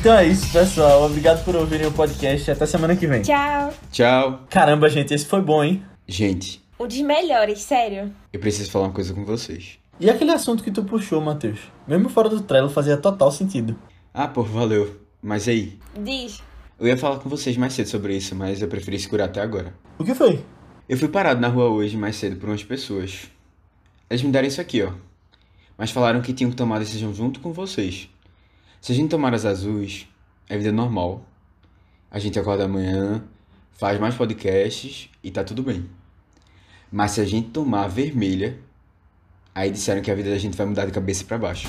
Então é isso, pessoal. Obrigado por ouvirem o podcast. Até semana que vem. Tchau. Tchau. Caramba, gente, esse foi bom, hein? Gente, Um dos melhores, sério. eu preciso falar uma coisa com vocês. E aquele assunto que tu puxou, Matheus? Mesmo fora do trailer fazia total sentido. Ah, pô, valeu. Mas aí, Diz. eu ia falar com vocês mais cedo sobre isso, mas eu preferi segurar até agora. O que foi? Eu fui parado na rua hoje mais cedo por umas pessoas. Eles me deram isso aqui, ó. Mas falaram que tinham que tomar a decisão junto com vocês. Se a gente tomar as azuis, é vida normal. A gente acorda amanhã, faz mais podcasts e tá tudo bem. Mas se a gente tomar a vermelha, aí disseram que a vida da gente vai mudar de cabeça pra baixo.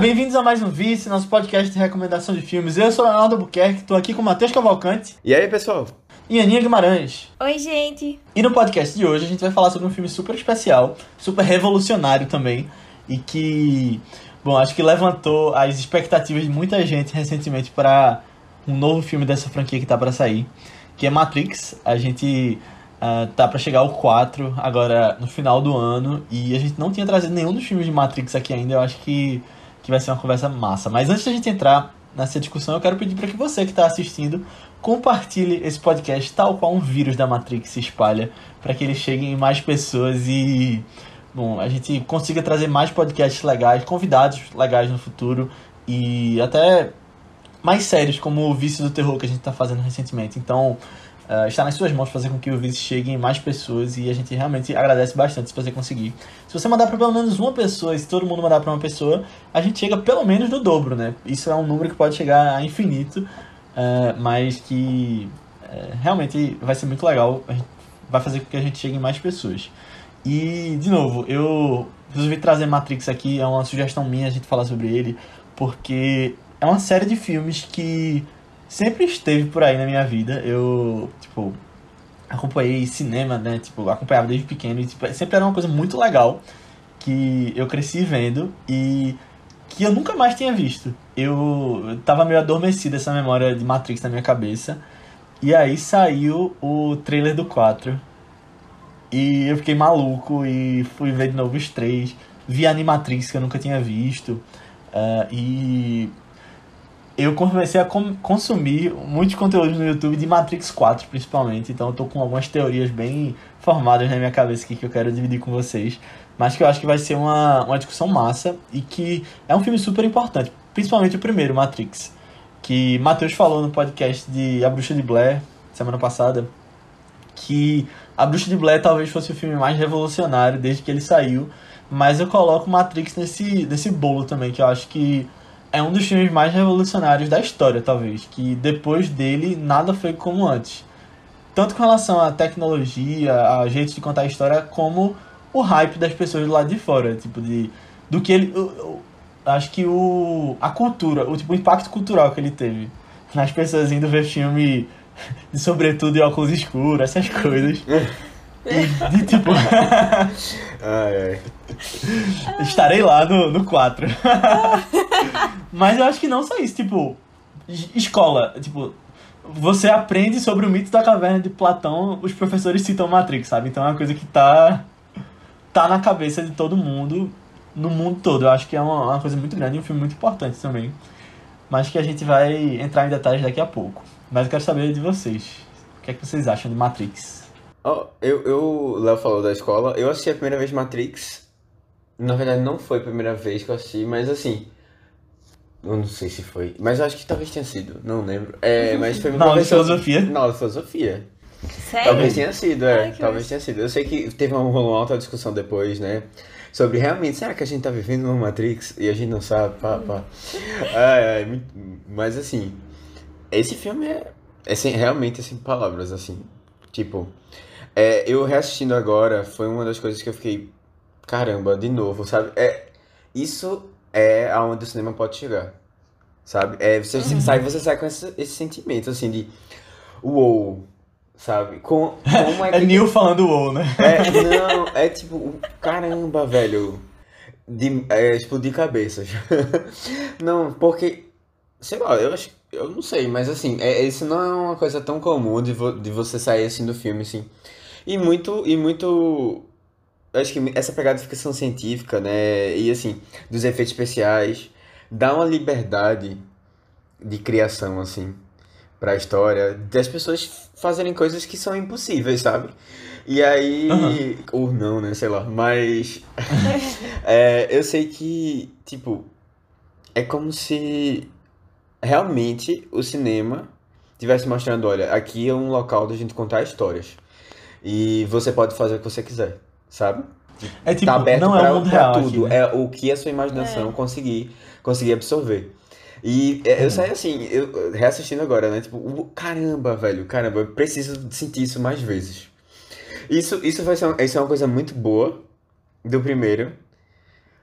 Bem-vindos a mais um Vice, nosso podcast de recomendação de filmes. Eu sou o Leonardo Buquerque, tô aqui com o Matheus Cavalcante E aí, pessoal? e Aninha Guimarães. Oi, gente. E no podcast de hoje a gente vai falar sobre um filme super especial, super revolucionário também, e que, bom, acho que levantou as expectativas de muita gente recentemente para um novo filme dessa franquia que tá para sair, que é Matrix. A gente ah, tá para chegar ao 4 agora no final do ano, e a gente não tinha trazido nenhum dos filmes de Matrix aqui ainda, eu acho que, que vai ser uma conversa massa. Mas antes da gente entrar nessa discussão, eu quero pedir para que você que está assistindo compartilhe esse podcast tal qual um vírus da Matrix se espalha, para que ele chegue em mais pessoas e bom, a gente consiga trazer mais podcasts legais, convidados legais no futuro e até mais sérios como o Vício do Terror que a gente está fazendo recentemente. Então, eh, está nas suas mãos fazer com que o Vício chegue em mais pessoas e a gente realmente agradece bastante se você conseguir. Se você mandar para pelo menos uma pessoa, se todo mundo mandar para uma pessoa, a gente chega pelo menos no dobro, né? Isso é um número que pode chegar a infinito, eh, mas que eh, realmente vai ser muito legal. Vai fazer com que a gente chegue em mais pessoas. E, de novo, eu resolvi trazer Matrix aqui, é uma sugestão minha a gente falar sobre ele, porque é uma série de filmes que sempre esteve por aí na minha vida. Eu, tipo, acompanhei cinema, né? Tipo, acompanhava desde pequeno e tipo, sempre era uma coisa muito legal que eu cresci vendo e que eu nunca mais tinha visto. Eu tava meio adormecido essa memória de Matrix na minha cabeça. E aí saiu o trailer do 4. E eu fiquei maluco e fui ver de novo os três. Vi Animatrix que eu nunca tinha visto. ah, e eu comecei a consumir muitos conteúdos no YouTube de Matrix 4, principalmente. Então eu tô com algumas teorias bem formadas na minha cabeça aqui que eu quero dividir com vocês. Mas que eu acho que vai ser uma, uma discussão massa e que é um filme super importante. Principalmente o primeiro, Matrix. Que Matheus falou no podcast de A Bruxa de Blair, semana passada. Que A Bruxa de Blair talvez fosse o filme mais revolucionário desde que ele saiu. Mas eu coloco Matrix nesse, nesse bolo também, que eu acho que é um dos filmes mais revolucionários da história, talvez. Que depois dele, nada foi como antes. Tanto com relação à tecnologia, a jeito de contar a história, como o hype das pessoas do lado de fora. Tipo, de. Do que ele. eu- eu acho que o. A cultura, o, tipo, o impacto cultural que ele teve. Nas pessoas indo ver filme de sobretudo e óculos escuros, essas coisas. E tipo. Ai, ai. Estarei lá no, no 4. Mas eu acho que não só isso, tipo, es- escola, tipo, você aprende sobre o mito da caverna de Platão, os professores citam Matrix, sabe? Então é uma coisa que tá tá na cabeça de todo mundo, no mundo todo. Eu acho que é uma, uma coisa muito grande e um filme muito importante também. Mas que a gente vai entrar em detalhes daqui a pouco. Mas eu quero saber de vocês. O que é que vocês acham de Matrix? Ó, eu, eu, o Léo falou da escola, eu assisti a primeira vez Matrix. Na verdade, não foi a primeira vez que eu assisti, mas assim. Eu não sei se foi. Mas eu acho que talvez tenha sido, não lembro. É, mas foi Na aula de filosofia? Na aula de filosofia. Sério? Talvez tenha sido, é. Ai, talvez tenha sido. Eu sei que teve uma, rolou uma alta discussão depois, né? Sobre realmente, será que a gente tá vivendo uma Matrix e a gente não sabe? Pá, pá. Ai, ai, muito- mas assim, esse filme é, é sem, realmente sem palavras, assim. Tipo, é, eu reassistindo agora foi uma das coisas que eu fiquei, caramba, de novo, sabe? É, isso é aonde o cinema pode chegar, sabe? É, você sai, você sai com esse, esse sentimento, assim, de uou, sabe? Com, como é É que... Neil falando WoW, né? É, não, é tipo, caramba, velho. De, é, explodir cabeças. não, porque, sei lá, eu acho Eu não sei, mas assim, é, isso não é uma coisa tão comum de, vo- de você sair assim do filme, assim. E muito, e muito. Acho que essa pegada de ficção científica, né? E assim, dos efeitos especiais, dá uma liberdade de criação, assim, pra história, das pessoas fazerem coisas que são impossíveis, sabe? E aí. Aham. Ou não, né? Sei lá. Mas. é, eu sei que, tipo, é como se realmente o cinema estivesse mostrando, olha, aqui é um local da gente contar histórias. E você pode fazer o que você quiser, sabe? É tipo, tá aberto não pra, é o mundo pra real tudo. aqui, né? É o que a sua imaginação conseguir, conseguir absorver. E é, eu saí assim, eu reassistindo agora, né? Tipo, o- caramba, velho, caramba, eu preciso sentir isso mais vezes. Isso, isso vai ser uma, isso é uma coisa muito boa do primeiro,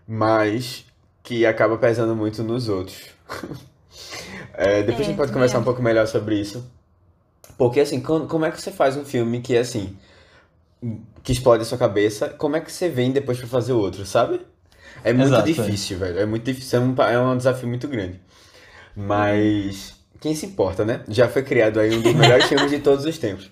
mas que acaba pesando muito nos outros. É, depois a gente É, pode conversar um é. pouco melhor sobre isso. Porque assim, como, como é que você faz um filme que é assim, que explode a sua cabeça, como é que você vem depois pra fazer outro, sabe? É muito Exato, é. difícil, velho. É muito difícil, é um, é um desafio muito grande. Mas quem se importa, né? Já foi criado aí um dos melhores filmes de todos os tempos.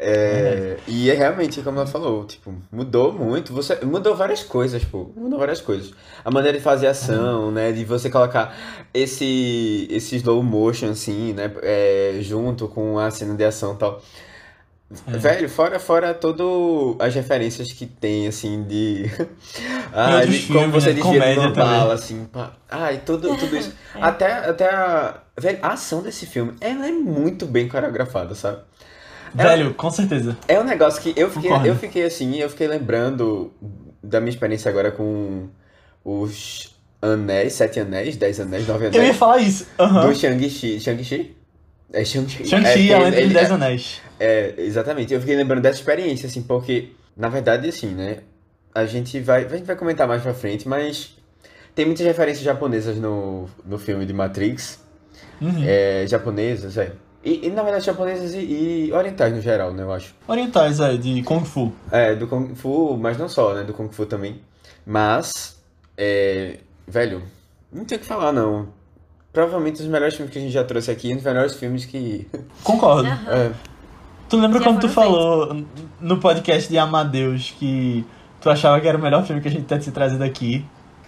É, e é realmente, como ela falou, tipo, mudou muito. Você mudou várias coisas, pô. Mudou várias coisas. A maneira de fazer ação, né? De você colocar esse, esse slow motion, assim, né? é, junto com a cena de ação e tal. Velho, fora, fora todo as referências que tem, assim, de. Ah, de como você né? também. bala, assim, pá. Ai, tudo, tudo isso. Até, até a. Velho, a ação desse filme, ela é muito bem coreografada, sabe? Velho, com certeza. É um negócio que eu fiquei, Concordo. eu fiquei assim, eu fiquei lembrando da minha experiência agora com os anéis, sete anéis, dez anéis, nove Eu ia anéis. falar isso. Aham. Do Shang-Chi. Shang-Chi? É Shang-Chi. Shang-Chi, é, a Lenda dos Dez Anéis. é, exatamente. Eu fiquei lembrando dessa experiência, assim, porque, na verdade, assim, né? A gente vai, a gente vai comentar mais pra frente, mas tem muitas referências japonesas no, no filme de Matrix. Uhum. É, japonesas, é. E, e, na verdade, japonesas e, e orientais no geral, né? Eu acho. Orientais, é, de Kung Fu. É, do Kung Fu, mas não só, né? Do Kung Fu também. Mas, é, velho, não tem o que falar, não. Provavelmente os melhores filmes que a gente já trouxe aqui, os melhores filmes que. Concordo. Aham. É, Tu lembra Já quando tu falou no podcast de Amadeus que tu achava que era o melhor filme que a gente tinha te trazido aqui?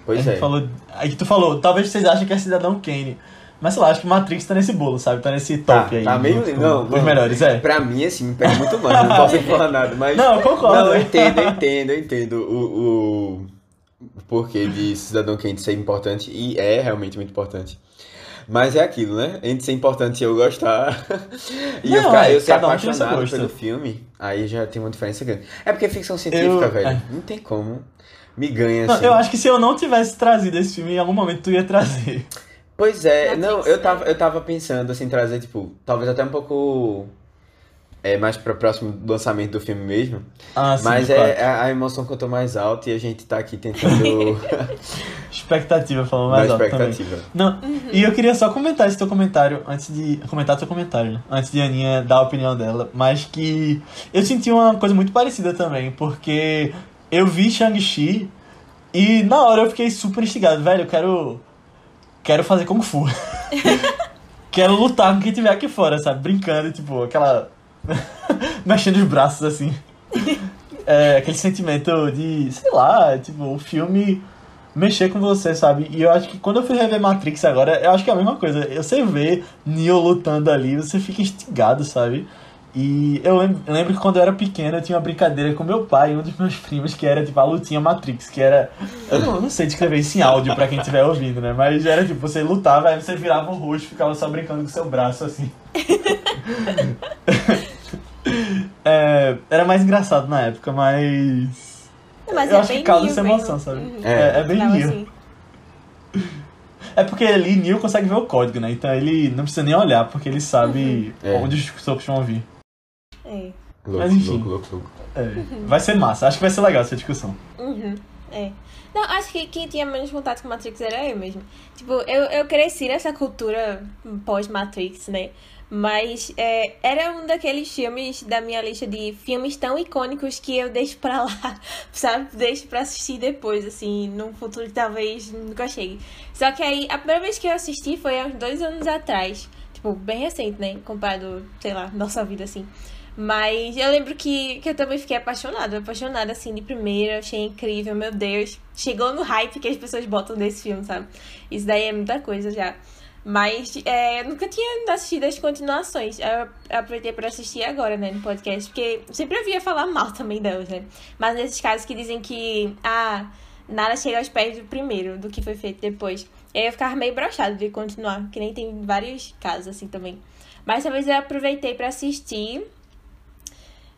pois é. falou. Aí que tu falou, talvez vocês achem que é Cidadão Kane. Mas sei lá, acho que Matrix tá nesse bolo, sabe? Tá nesse Tá, top aí. tá meio. Não, Os melhores, é. Pra mim, assim, me pega muito mais, não posso falar nada, mas. Não, eu concordo. Não, eu entendo, eu entendo, eu entendo o, o, o porquê de Cidadão Kane ser importante, e é realmente muito importante. Mas é aquilo, né? Entre ser importante e eu gostar, e eu, Não, ficar, é, eu ser um apaixonado gosto. pelo filme, aí já tem uma diferença grande. É porque ficção científica, Eu- velho, é. não tem como. Me ganha Não, assim. eu acho que se eu não tivesse trazido esse filme, em algum momento tu ia trazer. Pois é, Matrix, não, eu tava, eu tava pensando assim, trazer, tipo, talvez até um pouco é, mais pra próximo do lançamento do filme mesmo. Ah, sim, Mas claro. é a, emoção que eu tô mais alta e a gente tá aqui tentando Expectativa, falando dar mais alto também. expectativa. Não, e eu queria só comentar esse teu comentário antes de. Comentar teu comentário, né? Antes de a Aninha dar a opinião dela. Mas que eu senti uma coisa muito parecida também, porque eu vi Shang-Chi e na hora eu fiquei super instigado, velho, eu quero. Quero fazer Kung Fu. quero lutar com quem tiver aqui fora, sabe? Brincando, tipo, aquela. Mexendo os braços assim. É, aquele sentimento de, sei lá, tipo, o filme mexer com você, sabe? E eu acho que quando eu fui rever Matrix agora, eu acho que é a mesma coisa. Você vê Neo lutando ali, você fica instigado, sabe? E eu lembro, que quando eu era pequeno eu tinha uma brincadeira com meu pai e um dos meus primos que era tipo a lutinha Matrix, que era. Eu não, eu não sei descrever isso em áudio pra quem estiver ouvindo, né? Mas era tipo, você lutava, aí você virava o rosto ficava só brincando com seu braço assim. É, era mais engraçado na época, mas. Mas eu é acho bem que causa essa emoção, sabe? Uhum. É, é bem Tava Neo. assim. É porque ali Neil consegue ver o código, né? Então ele não precisa nem olhar, porque ele sabe É. onde os socos vão vir. É. Louco, Mas enfim. louco, louco, louco. É, Vai ser massa, acho que vai ser legal essa discussão. Uhum, é. Não, acho que quem tinha menos contato com Matrix era eu mesmo. Tipo, eu, eu cresci nessa cultura pós-Matrix, né? Mas é, era um daqueles filmes da minha lista de filmes tão icônicos que eu deixo pra lá, sabe? Deixo pra assistir depois, assim, num futuro que talvez nunca chegue. Só que aí, a primeira vez que eu assisti foi há uns dois anos atrás. Tipo, bem recente, né? Comparado, sei lá, nossa vida, assim. Mas eu lembro que, que eu também fiquei apaixonada, apaixonada assim de primeira, achei incrível, meu Deus. Chegou no hype que as pessoas botam nesse filme, sabe? Isso daí é muita coisa já. Mas é, nunca tinha assistido as continuações. Eu aproveitei para assistir agora, né, no podcast, porque sempre ouvia falar mal também delas, né? Mas nesses casos que dizem que ah, nada chega aos pés do primeiro, do que foi feito depois. Eu ficava meio brochado de continuar, que nem tem vários casos assim também. Mas talvez eu aproveitei para assistir.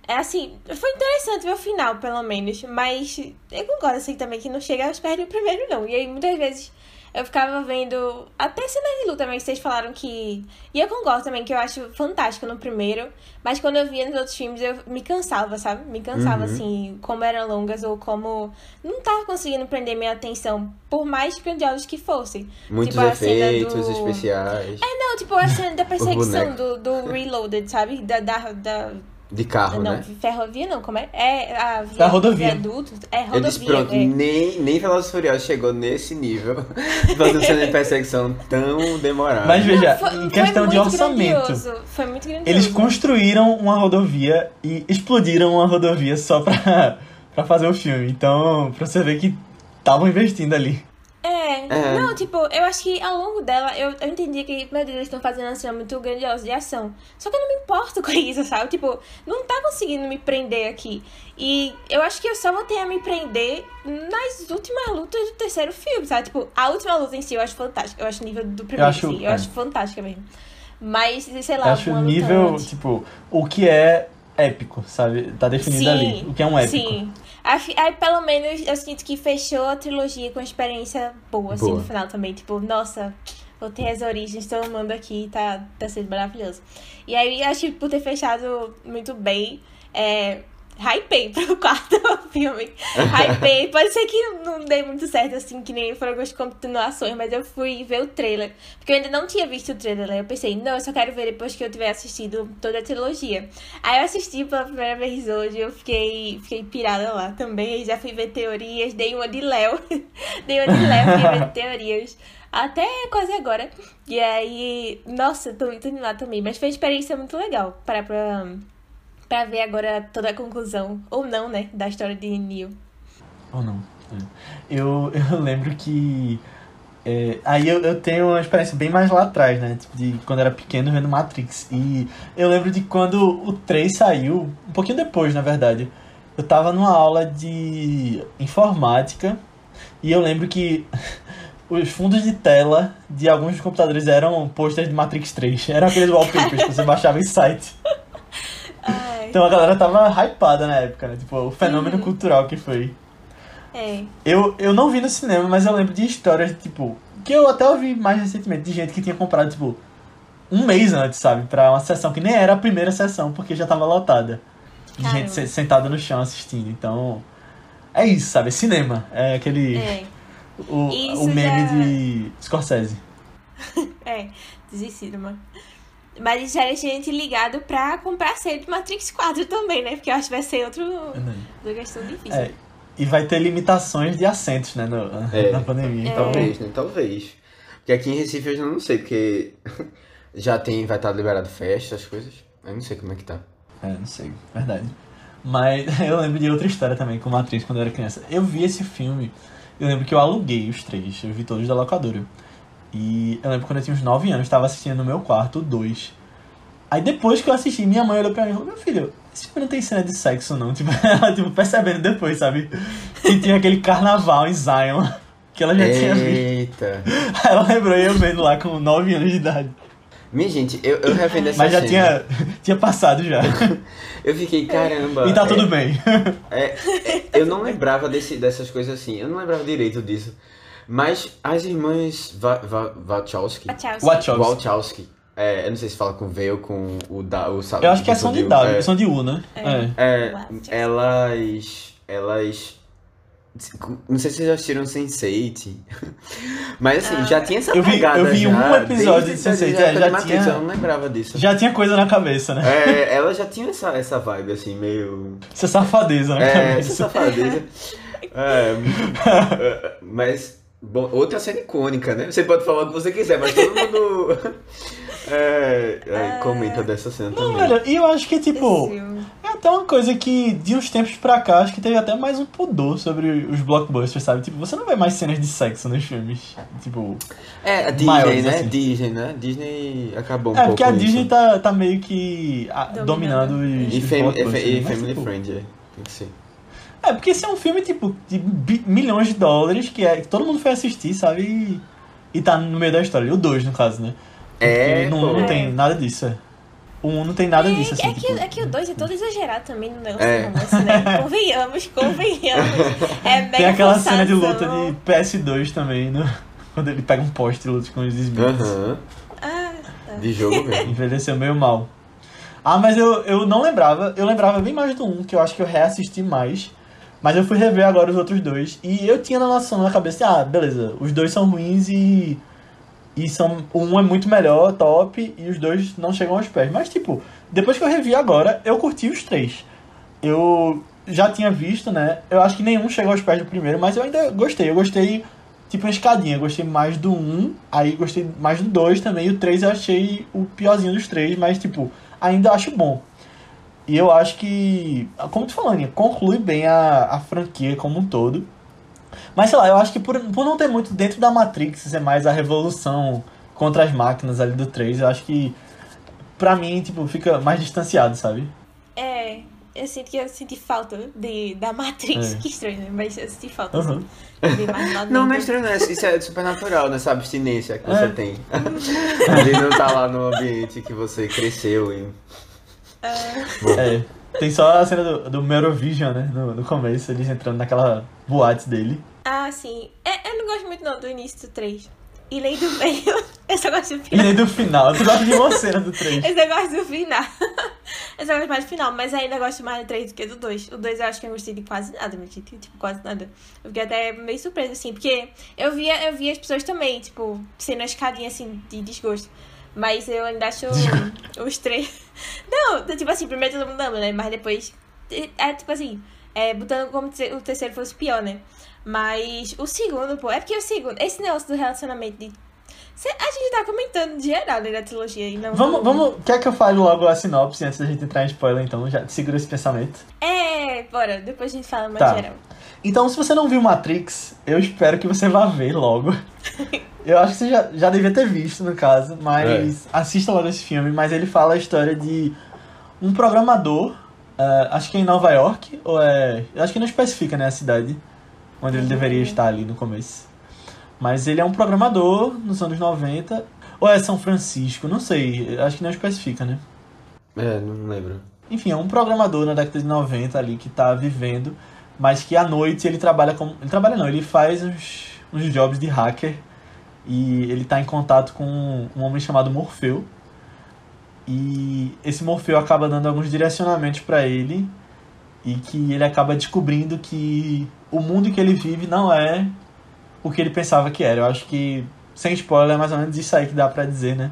É assim, foi interessante ver o final, pelo menos. Mas eu concordo assim também que não chega aos pés do primeiro, não. E aí muitas vezes eu ficava vendo até cenas de luta também, que vocês falaram que. E eu concordo também, que eu acho fantástico no primeiro. Mas quando eu via nos outros filmes, eu me cansava, sabe? Me cansava, Uhum. assim, como eram longas ou como. Não tava conseguindo prender minha atenção, por mais grandiosos que fossem. Muitos Tipo, a cena efeitos do- especiais. Não, tipo, a cena da perseguição do, do Reloaded, sabe? Da. da, da De carro, não, né? ferrovia não, como é? É a via, Da rodovia. viaduto. É Eu rodovia. disse, pronto, é. nem, nem Velozes Furiosos chegou nesse nível de fazer cena de perseguição tão demorada. Mas veja, Foi- em questão de orçamento, grandioso, Foi muito grandioso. eles construíram uma rodovia e explodiram uma rodovia só pra, pra fazer o filme. Então, pra você ver que estavam investindo ali. É. É. Não, tipo, eu acho que ao longo dela, eu, eu entendi que, meu Deus, eles estão fazendo uma cena muito grandiosa de ação. Só que eu não me importo com isso, sabe? Tipo, não tá conseguindo me prender aqui. E eu acho que eu só vou ter a me prender nas últimas lutas do terceiro filme, sabe? Tipo, a última luta em si eu acho fantástica. Eu acho nível do primeiro, acho- sim. Eu é. acho fantástica mesmo. Mas, sei lá, Eu acho nível, tipo, o que é épico, sabe? Tá definido Sim, ali. O que é um épico. Sim. Aí, pelo menos, eu sinto que fechou a trilogia com uma experiência boa, assim, Boa. no final também. Tipo, nossa, voltei às origens, todo mundo aqui, tá, tá sendo maravilhoso. E aí, acho que por ter fechado muito bem, é, hypei pro quarto filme. Hypei. Pode ser que não dê muito certo, assim, que nem foram algumas continuações, mas eu fui ver o trailer. Porque eu ainda não tinha visto o trailer, né? Eu pensei, não, eu só quero ver depois que eu tiver assistido toda a trilogia. Aí eu assisti pela primeira vez hoje, eu fiquei, fiquei pirada lá também. Aí já fui ver teorias, dei uma de Léo. dei uma de Léo, fiquei vendo teorias. Até quase agora. E aí, nossa, tô muito animada também. Mas foi uma experiência muito legal. Para pra, pra ver agora toda a conclusão, ou não, né, da história de Neil. Ou não. É. Eu, eu lembro que. é, aí eu, eu tenho uma experiência bem mais lá atrás, né? Tipo, de quando era pequeno vendo Matrix. E eu lembro de quando o 3 saiu, um pouquinho depois, na verdade. Eu tava numa aula de informática e eu lembro que os fundos de tela de alguns computadores eram posters de Matrix 3. Eram aqueles wallpapers que você baixava em site. Então a galera tava hypada na época, né? Tipo, o fenômeno cultural que foi. é. Eu, eu não vi no cinema, mas eu lembro de histórias, tipo, que eu até ouvi mais recentemente, de gente que tinha comprado, tipo, um mês antes, sabe? Pra uma sessão que nem era a primeira sessão, porque já tava lotada. De Caramba. gente se- sentada no chão assistindo. Então, é isso, sabe? É cinema. É aquele. É, O, Isso o meme já- de Scorsese. é, desistiram, mano. Mas já deixa a gente ligado pra comprar cedo Matrix 4 também, né? Porque eu acho que vai ser outro, outra questão difícil. É, e vai ter limitações de assentos, né? No, É. Na pandemia. É. Talvez, né? Talvez. Porque aqui em Recife eu já não sei, porque já tem, vai estar liberado festa, as coisas. Eu não sei como é que tá. É, não sei, verdade. Mas eu lembro de outra história também com Matrix quando eu era criança. Eu vi esse filme, eu lembro que eu aluguei os três, eu vi todos da locadora. E eu lembro quando eu tinha uns 9 anos, tava assistindo no meu quarto, dois. Aí depois que eu assisti, minha mãe olhou pra mim e falou, meu filho, esse filme não tem cena de sexo não. Tipo, ela tipo, percebendo depois, sabe? Que tinha aquele carnaval em Zion, que ela já tinha visto. Eita. Ela lembrou eu vendo lá com 9 anos de idade. Minha gente, eu, eu revendo essa Mas já cena. tinha, tinha passado já. Eu fiquei, caramba. E tá é- tudo bem. É, é, eu não lembrava desse, dessas coisas assim, eu não lembrava direito disso. Mas as irmãs Va, Va, Wachowski, Wachowski. Wachowski. Wachowski, é, eu não sei se fala com V ou com o da o sa- Eu acho que é tipo som de W, é, som de U, né? É. é, Wachowski. elas, elas, não sei se vocês já assistiram Sense8, mas assim, já tinha essa Eu vi- pegada eu vi já, um episódio de Sense8, desde a é, já tinha- eu não lembrava disso. Já tinha coisa na cabeça, né? É, ela já tinha essa, essa vibe assim, meio... Essa safadeza na É, essa cabeça. safadeza. É, é, mas, bom, outra cena icônica, né? Você pode falar o que você quiser, mas todo mundo. É, é, comenta dessa cena Não, também. velho, e eu acho que, tipo, é até uma coisa que, de uns tempos pra cá, acho que teve até mais um pudor sobre os blockbusters, sabe? Tipo, você não vê mais cenas de sexo nos filmes. Tipo. É, a Disney, Maiores, né? assim. Disney, né? Disney acabou um é, pouco porque a Disney isso. tá, tá meio que ah, Dominando. dominando os, E, os fam blockbusters, e Family tipo, Friend, é. Tem que ser. É, porque esse é um filme, tipo, de milhões de dólares que, é, que todo mundo foi assistir, sabe? E, e tá no meio da história. O 2, no caso, né? É, Porque não, não tem nada disso, é. O 1 um não tem nada É, disso, assim. é, que, tipo, é que o 2 é todo exagerado também no negócio É. do romance, né? Convenhamos, convenhamos. É mega Tem aquela cena de luta forçação. de PS2 também, no, quando ele pega um poste e luta com os Smiths. Aham. Ah, tá. De jogo mesmo. Envelheceu meio mal. Ah, mas eu, eu não lembrava. Eu lembrava bem mais do 1, que eu acho que eu reassisti mais. Mas eu fui rever agora os outros dois. E eu tinha na noção na cabeça, ah, beleza, os dois são ruins e. E são. Um é muito melhor, top, e os dois não chegam aos pés. Mas, tipo, depois que eu revi agora, eu curti os três. Eu já tinha visto, né? Eu acho que nenhum chegou aos pés do primeiro, mas eu ainda gostei. Eu gostei, tipo, uma escadinha. Eu gostei mais do 1, aí gostei mais do 2 também. E o 3 eu achei o piorzinho dos três, mas, tipo, ainda acho bom. E eu acho que, como tu falando, conclui bem a, a franquia como um todo. Mas sei lá, eu acho que por, por não ter muito dentro da Matrix, ser mais a revolução contra as máquinas ali do 3, eu acho que pra mim, tipo, fica mais distanciado, sabe? É, eu sinto que eu senti falta de, da Matrix. É. Que estranho, né? Mas eu senti falta. Uhum. Assim, de mais lá Não, não é estranho, né? Isso é super natural, nessa abstinência que É. você tem. De não estar lá no ambiente que você cresceu e. É. Tem só a cena do, do Merovision, né? No, no começo, eles entrando naquela boate dele. Ah, sim. É, eu não gosto muito não do início do 3. E nem do meio. Eu só gosto do E final. nem do final. Tu gosta de uma cena do 3. Eu só gosto do final. Eu só gosto mais do final, mas ainda gosto mais do 3 do que do 2. O 2 eu acho que eu não gostei de quase nada, meu tipo, tipo, quase nada. Eu fiquei até meio surpresa, assim, porque eu via, eu via as pessoas também, tipo, sendo uma escadinha assim de desgosto. Mas eu ainda acho os três. Não, tipo assim, primeiro todo mundo ama, né? Mas depois. É tipo assim, é, botando como se o terceiro fosse pior, né? Mas o segundo, pô, é porque o segundo, esse negócio do relacionamento de. A gente tá comentando de geral, né, da trilogia e não. Vamos, vamos. Quer que eu fale logo a sinopse antes da gente entrar em spoiler, então? Já segura esse pensamento. É, bora, depois a gente fala mais Tá. geral. Então, se você não viu Matrix, eu espero que você vá ver logo. Eu acho que você já, já devia ter visto, no caso, mas assista logo esse filme. Mas ele fala a história de um programador, eh, acho que é em Nova York, ou é. Eu acho que não especifica, né, a cidade onde ele deveria estar ali no começo. Mas ele é um programador nos anos 90, ou é São Francisco, não sei, acho que não especifica, né? É, não lembro. Enfim, é um programador na década de 90 ali que tá vivendo, mas que à noite ele trabalha como. Ele trabalha não, ele faz uns, uns jobs de hacker e ele tá em contato com um homem chamado Morfeu. E esse Morfeu acaba dando alguns direcionamentos pra ele e que ele acaba descobrindo que o mundo que ele vive não é o que ele pensava que era. Eu acho que, sem spoiler, é mais ou menos isso aí que dá pra dizer, né?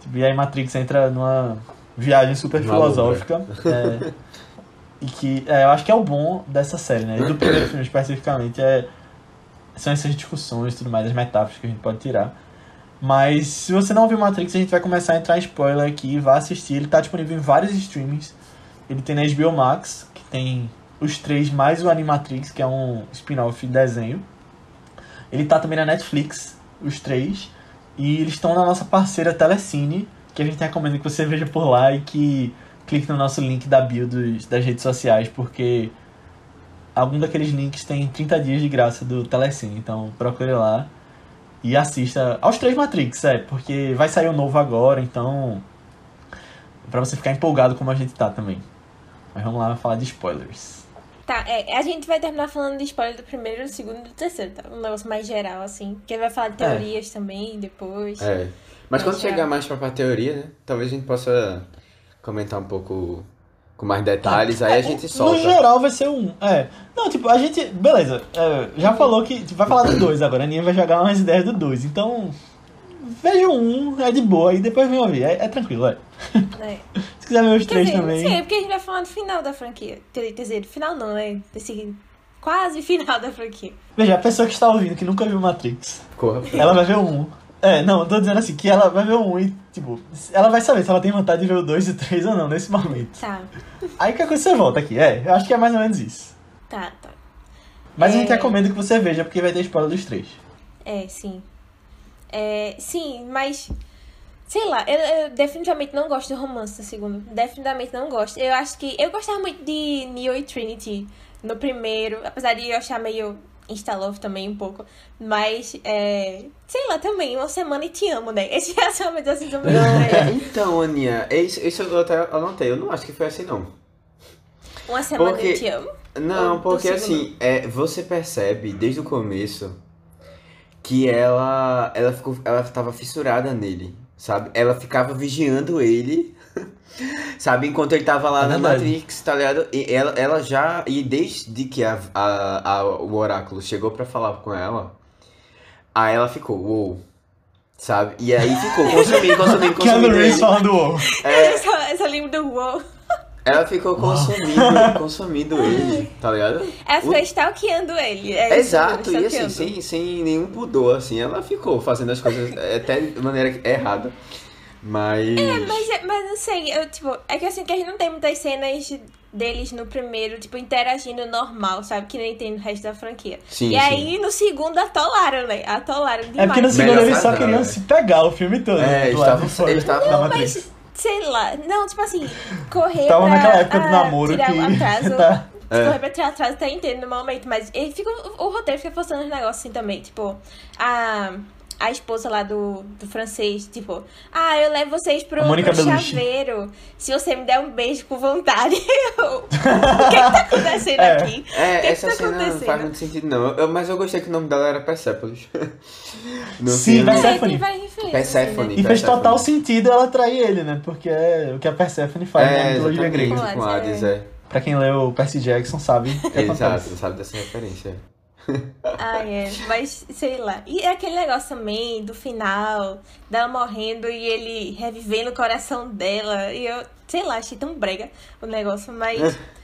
Tipo, e aí Matrix entra numa viagem super Uma filosófica. é, e que é, eu acho que é o bom dessa série, né? E do primeiro filme especificamente é, são essas discussões tudo mais, as metáforas que a gente pode tirar. Mas se você não viu Matrix, a gente vai começar a entrar em spoiler aqui, vá assistir. Ele tá disponível em vários streamings. Ele tem na HBO Max, que tem os três mais o Animatrix, que é um spin-off de desenho. Ele tá também na Netflix, os três. E eles estão na nossa parceira Telecine, que a gente recomenda que você veja por lá e que clique no nosso link da bio das redes sociais, porque algum daqueles links tem 30 dias de graça do Telecine. Então procure lá e assista aos três Matrix, é, porque vai sair o novo agora, então. Pra você ficar empolgado como a gente tá também. Mas vamos lá falar de spoilers. Tá, é, a gente vai terminar falando de spoiler do primeiro, do segundo e do terceiro, tá? Um negócio mais geral, assim. Porque vai falar de teorias também depois. É. Mas quando chegar mais pra, pra teoria, né? Talvez a gente possa comentar um pouco com mais detalhes, aí a gente No solta. geral vai ser um. É. Não, tipo, a gente. Beleza, é, já falou que. tipo, vai falar do 2 agora. A Aninha vai jogar umas ideias do 2. Então. Veja um, é de boa, e depois vem ouvir. É, é tranquilo, é. né? Se quiser ver os Quer três dizer, também. sim, é porque a gente vai falar do final da franquia. Quer dizer, do final não, né? Desse quase final da franquia. Veja, a pessoa que está ouvindo, que nunca viu Matrix, Corra. ela vai ver o um. É, não, eu tô dizendo assim, que ela vai ver o 1 e, tipo, ela vai saber se ela tem vontade de ver o 2 e o 3 ou não nesse momento. Tá, Aí que coisa você volta aqui, é, eu acho que é mais ou menos isso. tá, tá. Mas a É. gente recomenda que você veja, porque vai ter spoiler dos três. É, sim. É, sim, mas. Sei lá, eu, eu definitivamente não gosto de romance no segundo. Definitivamente não gosto. Eu acho que. Eu gostava muito de Neo e Trinity no primeiro, apesar de eu achar meio Insta-love também um pouco. Mas, é, sei lá, também, uma semana e te amo, né? Esses relacionamentos assim são muito Não, estranhos. então, Aninha, é isso, isso eu até anotei. Eu não acho que foi assim, não. Uma semana Porque- e te amo. Não, Ou porque do assim, é, você percebe desde o começo que ela ela ficou ela tava fissurada nele, sabe? Ela ficava vigiando ele, sabe? Enquanto ele tava lá É na verdade. Matrix, tá ligado? E ela, ela já e desde que a, a, a- o oráculo chegou pra falar com ela, aí ela ficou, uou. Sabe? E aí ficou consumindo, consumindo, Keanu consumindo Reeves ele. falando o É, Eu, só, eu só lembro do wow. ela ficou consumindo, consumindo ele, tá ligado? Ela ficou O- stalkeando ele. É Exato, e assim, sem, sem nenhum pudor, assim, ela ficou fazendo as coisas até de maneira errada. Mas. Mas, é- mas não sei, eu, tipo, é que assim, que a gente não tem muitas cenas deles no primeiro, tipo, interagindo normal, sabe? Que nem tem no resto da franquia. Sim, e sim. aí, no segundo, atolaram, né? Atolaram demais. É porque no segundo eles só queriam é. se pegar o filme todo. É, né, eles estavam- fora eles estavam- sei lá, não, tipo assim, correr Tava pra naquela época do ah, namoro tirar que o atraso. tá- É. Correr pra tirar atraso, tá entendendo no momento, mas ele fica, o, o roteiro fica forçando os negócios assim também, tipo, a, a esposa lá do, do francês, tipo, ah, eu levo vocês pro, pro chaveiro, se você me der um beijo com vontade. Eu, o que que tá acontecendo É. aqui? É, que essa tá cena não faz muito sentido, não. Eu- mas eu gostei que o nome dela era Persepolis. No Sim, filme. Persephone. É. Persephone. né? E fez Persephone. total sentido ela trair ele, né? Porque é o que a Persephone faz na É, mitologia exatamente, grega. com Com Hades, é. Pra quem leu Percy Jackson sabe que Exato, sabe dessa referência. Ah, é. Mas, sei lá. E é aquele negócio também do final, dela morrendo e ele revivendo o coração dela. E eu, sei lá, achei tão brega o negócio, mas.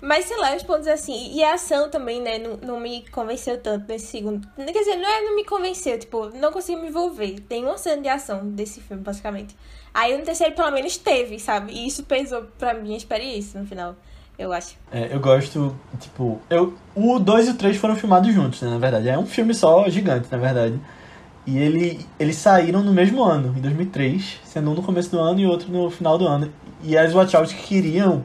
Mas, sei lá, os pontos assim. E a ação também, né? Não, não me convenceu tanto nesse segundo. Quer dizer, não é não me convenceu, tipo, não consegui me envolver. Tem uma cena de ação desse filme, basicamente. Aí no terceiro, pelo menos, teve, sabe? E isso pesou pra minha experiência no final, eu acho. É, eu gosto, tipo, eu, o 2 e o 3 foram filmados juntos, né, na verdade. É um filme só, gigante, na verdade. E ele, eles saíram no mesmo ano, em 2003, sendo um no começo do ano e outro no final do ano. E as Watchouts queriam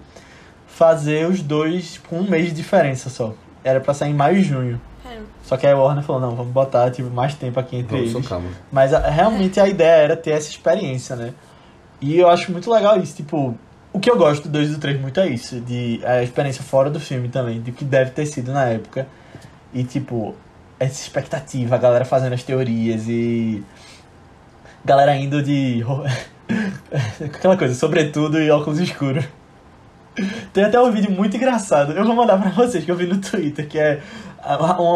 fazer os dois com um mês de diferença só. Era pra sair em maio e junho. Caramba. Só que aí a Warner falou, não, vamos botar tipo, mais tempo aqui entre Vamos eles. calma. Mas a- realmente a ideia era ter essa experiência, né? E eu acho muito legal isso, tipo, o que eu gosto do 2 e do 3 muito é isso, de a experiência fora do filme também, de que deve ter sido na época. E tipo, essa expectativa, a galera fazendo as teorias e galera indo de aquela coisa, sobretudo e óculos escuros. Tem até um vídeo muito engraçado. Eu vou mandar pra vocês que eu vi no Twitter, que é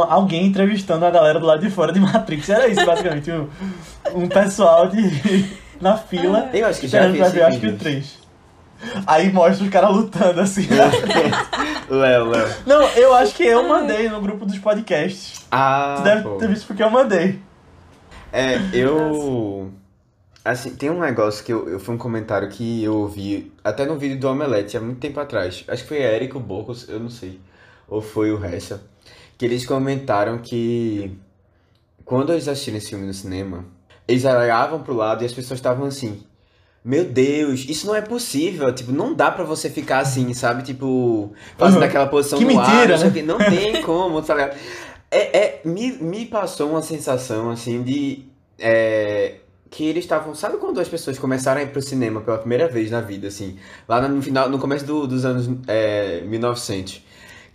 alguém entrevistando a galera do lado de fora de Matrix. Era isso, basicamente. Um, um pessoal de, na fila. Eu acho que já vi acho que o vídeo. 3. Aí mostra os caras lutando assim. Léo, Léo. Não, eu acho que eu mandei no grupo dos podcasts. Ah, Tu deve pô. ter visto porque eu mandei. É, eu. Assim, tem um negócio que eu, eu foi um comentário que eu ouvi até no vídeo do Omelete há muito tempo atrás. Acho que foi Érico Bocos, eu não sei. Ou foi o Ressa. Que eles comentaram que quando eles assistiram esse filme no cinema, eles olhavam pro lado e as pessoas estavam assim. Meu Deus, isso não é possível. Tipo, não dá pra você ficar assim, sabe? Tipo, fazendo Uhum. aquela posição Que no ar, mentira, o né? Não tem como, tá ligado? É, é, me, me passou uma sensação, assim, de... é, que eles estavam... Sabe quando as pessoas começaram a ir pro cinema pela primeira vez na vida, assim? Lá no final, no começo do- dos anos é, 1900.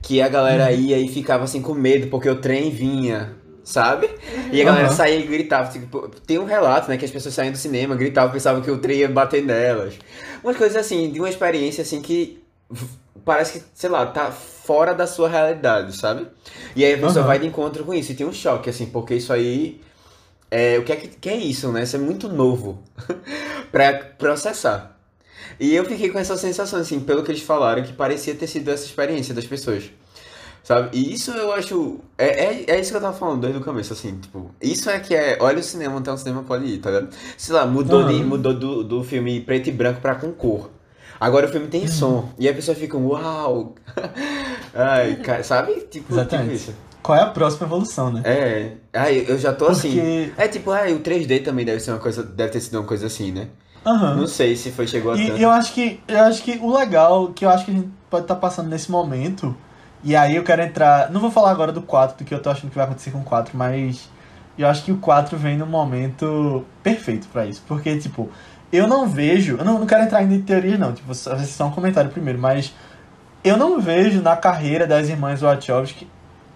Que a galera Uhum. ia e ficava, assim, com medo, porque o trem vinha... Sabe? E a galera Aham. saía e gritava. Tipo, tem um relato, né? Que as pessoas saíam do cinema, gritavam, pensavam que o trem ia bater nelas. Umas coisas assim, de uma experiência assim que parece que, sei lá, tá fora da sua realidade, sabe? E aí a pessoa Aham. vai de encontro com isso e tem um choque, assim, porque isso aí. É, o que é, que, que é isso, né? Isso é muito novo pra processar. E eu fiquei com essa sensação, assim, pelo que eles falaram, que parecia ter sido essa experiência das pessoas. Sabe? E isso eu acho. É, é, é isso que eu tava falando desde o começo, assim, tipo. Isso é que é. Olha o cinema, até o cinema pode ir, tá ligado? Sei lá, mudou, de, mudou do, do filme preto e branco pra com cor. Agora o filme Uhum. tem som. E a pessoa fica, uau! Ai, cara, sabe? Tipo, tipo Exatamente. isso. Qual é a próxima evolução, né? É. Ai, eu já tô assim. Porque. É tipo, ah, o 3D também deve ser uma coisa. Deve ter sido uma coisa assim, né? Aham. Não sei se foi, chegou a tanto. E eu acho que eu acho que o legal que eu acho que a gente pode estar passando nesse momento, e aí eu quero entrar, não vou falar agora do 4, do que eu tô achando que vai acontecer com o 4, mas eu acho que o 4 vem num momento perfeito pra isso, porque tipo, eu não vejo, eu não, não quero entrar em teorias não, tipo, só, só um comentário primeiro, mas eu não vejo na carreira das irmãs Wachowski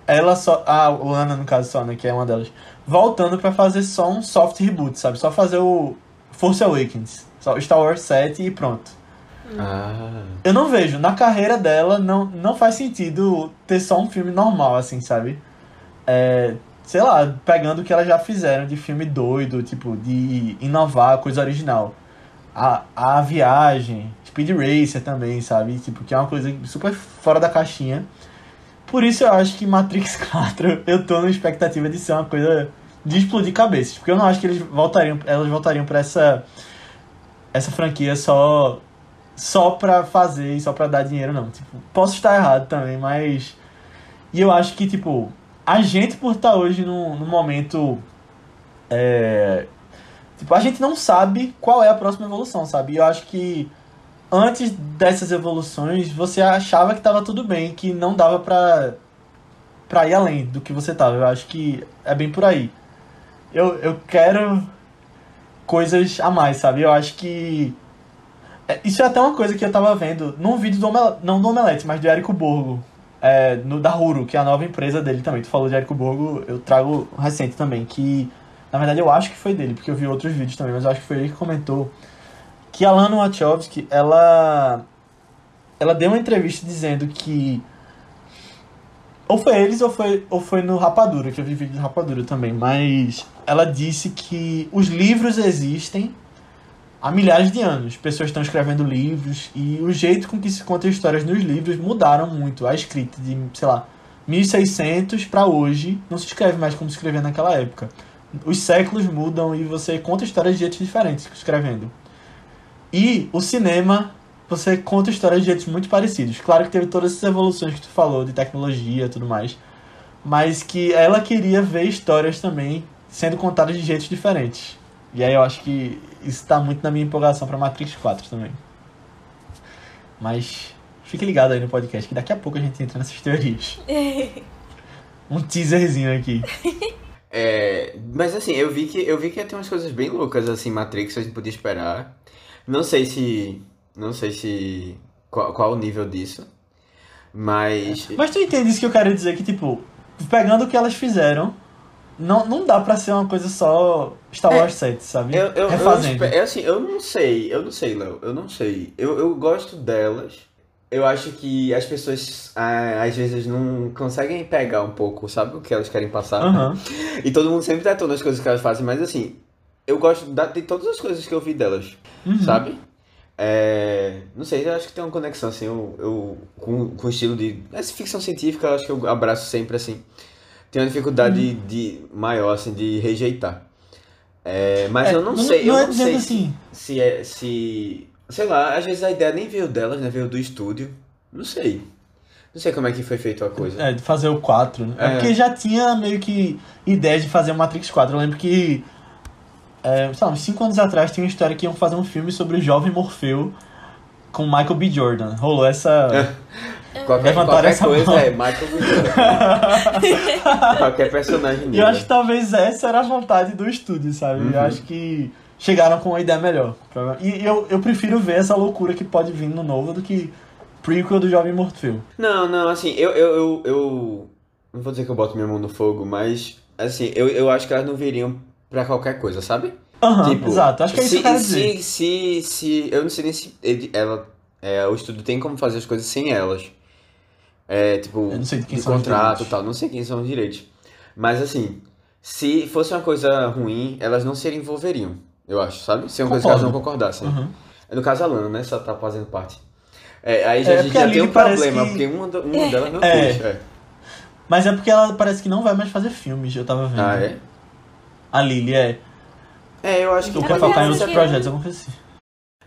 ela só, a Lana no caso só, né, que é uma delas, voltando pra fazer só um soft reboot, sabe? Só fazer o Force Awakens, só Star Wars 7 e pronto. Ah. Eu não vejo, na carreira dela não, não faz sentido ter só um filme normal, assim, sabe? É, sei lá, pegando o que elas já fizeram de filme doido, tipo, de inovar coisa original. A, a viagem, Speed Racer também, sabe? Tipo, que é uma coisa super fora da caixinha. Por isso eu acho que Matrix 4 eu tô na expectativa de ser uma coisa de explodir cabeças. Porque eu não acho que eles voltariam, elas voltariam pra essa, essa franquia só só pra fazer e só pra dar dinheiro, não. Tipo, posso estar errado também, mas. E eu acho que, tipo, a gente por estar hoje num, num momento. É... Tipo, a gente não sabe qual é a próxima evolução, sabe? E eu acho que antes dessas evoluções você achava que tava tudo bem, que não dava pra, pra ir além do que você tava. Eu acho que é bem por aí. Eu, eu quero coisas a mais, sabe? Eu acho que. É, Isso é até uma coisa que eu tava vendo num vídeo do Omelete, não do Omelete, mas do Érico Borgo, é, no, da Huro, que é a nova empresa dele também. Tu falou de Érico Borgo, eu trago recente também, que na verdade eu acho que foi dele, porque eu vi outros vídeos também, mas eu acho que foi ele que comentou que a Lana Wachowski, ela ela deu uma entrevista dizendo que ou foi eles ou foi, ou foi no Rapadura, que eu vi vídeo do Rapadura também, mas ela disse que os livros existem há milhares de anos. Pessoas estão escrevendo livros e o jeito com que se conta histórias nos livros mudaram muito. A escrita de, sei lá, 1600 para hoje não se escreve mais como se escrevia naquela época. Os séculos mudam e você conta histórias de jeitos diferentes escrevendo. E o cinema, você conta histórias de jeitos muito parecidos. Claro que teve todas essas evoluções que tu falou, de tecnologia e tudo mais. Mas que ela queria ver histórias também sendo contadas de jeitos diferentes. E aí eu acho que isso tá muito na minha empolgação pra Matrix 4 também. Mas fique ligado aí no podcast que daqui a pouco a gente entra nessas teorias. Um teaserzinho aqui. É, mas assim, eu vi que eu vi que ia ter umas coisas bem loucas assim, Matrix, que a gente podia esperar. Não sei se não sei se qual, qual o nível disso. Mas Mas tu entende isso que eu quero dizer? Que, tipo, pegando o que elas fizeram, não, não dá pra ser uma coisa só Star Wars 7, sabe? É, eu, eu, eu, Refazendo. espe- é assim, eu não sei, eu não sei, Léo, eu não sei. Eu, eu gosto delas. Eu acho que as pessoas ah, às vezes não conseguem pegar um pouco, sabe, o que elas querem passar. Aham. E todo mundo sempre detona as coisas que elas fazem, mas assim, eu gosto da- de todas as coisas que eu vi delas, Uhum. sabe? É, não sei, eu acho que tem uma conexão, assim, eu, eu- com, com o estilo de. Essa ficção científica, eu acho que eu abraço sempre, assim. Tenho uma dificuldade Uhum. de, maior, assim, de rejeitar. É, mas É, eu não, não- sei, não eu é não dizendo sei assim. se, se é. Se, sei lá, às vezes a ideia nem veio delas, né? Veio do estúdio. Não sei. Não sei como é que foi feita a coisa. É, de fazer o 4, né? É. É. porque já tinha meio que ideias de fazer o Matrix 4. Eu lembro que, é, sei lá, uns 5 anos atrás tinha uma história que iam fazer um filme sobre o jovem Morfeu com Michael B. Jordan. Rolou essa. Qualquer, Levantaram qualquer essa coisa mão. é Michael. Qualquer personagem E nele. eu acho que talvez essa era a vontade do estúdio, sabe? Uhum. Eu acho que chegaram com uma ideia melhor. E eu, eu prefiro ver essa loucura que pode vir no novo do que prequel do Jovem Morfeu. Não, não, assim, eu, eu, eu, eu- Não vou dizer que eu boto minha mão no fogo, mas. Assim, eu, eu acho que elas não viriam pra qualquer coisa, sabe? Aham, Tipo, exato. Acho que é isso se, que eu quero dizer. se, se, se. Eu não sei nem se ele- ela. É, o estúdio tem como fazer as coisas sem elas. É, tipo, Eu não sei de quem de contrato e tal, não sei quem são os direitos. Mas assim, se fosse uma coisa ruim, elas não se envolveriam, eu acho, sabe? Se é uma coisa que elas não Concordo. concordassem. Uhum. No caso, a Lana, né? Só tá fazendo parte. É, aí já, É, a gente já a tem um problema, que- porque uma, uma delas não É. quis. É. Mas é porque ela parece que não vai mais fazer filmes, eu tava vendo. Ah, é? A Lily, é. É, eu acho que Eu quero vai focar em outros projetos, alguma coisa assim.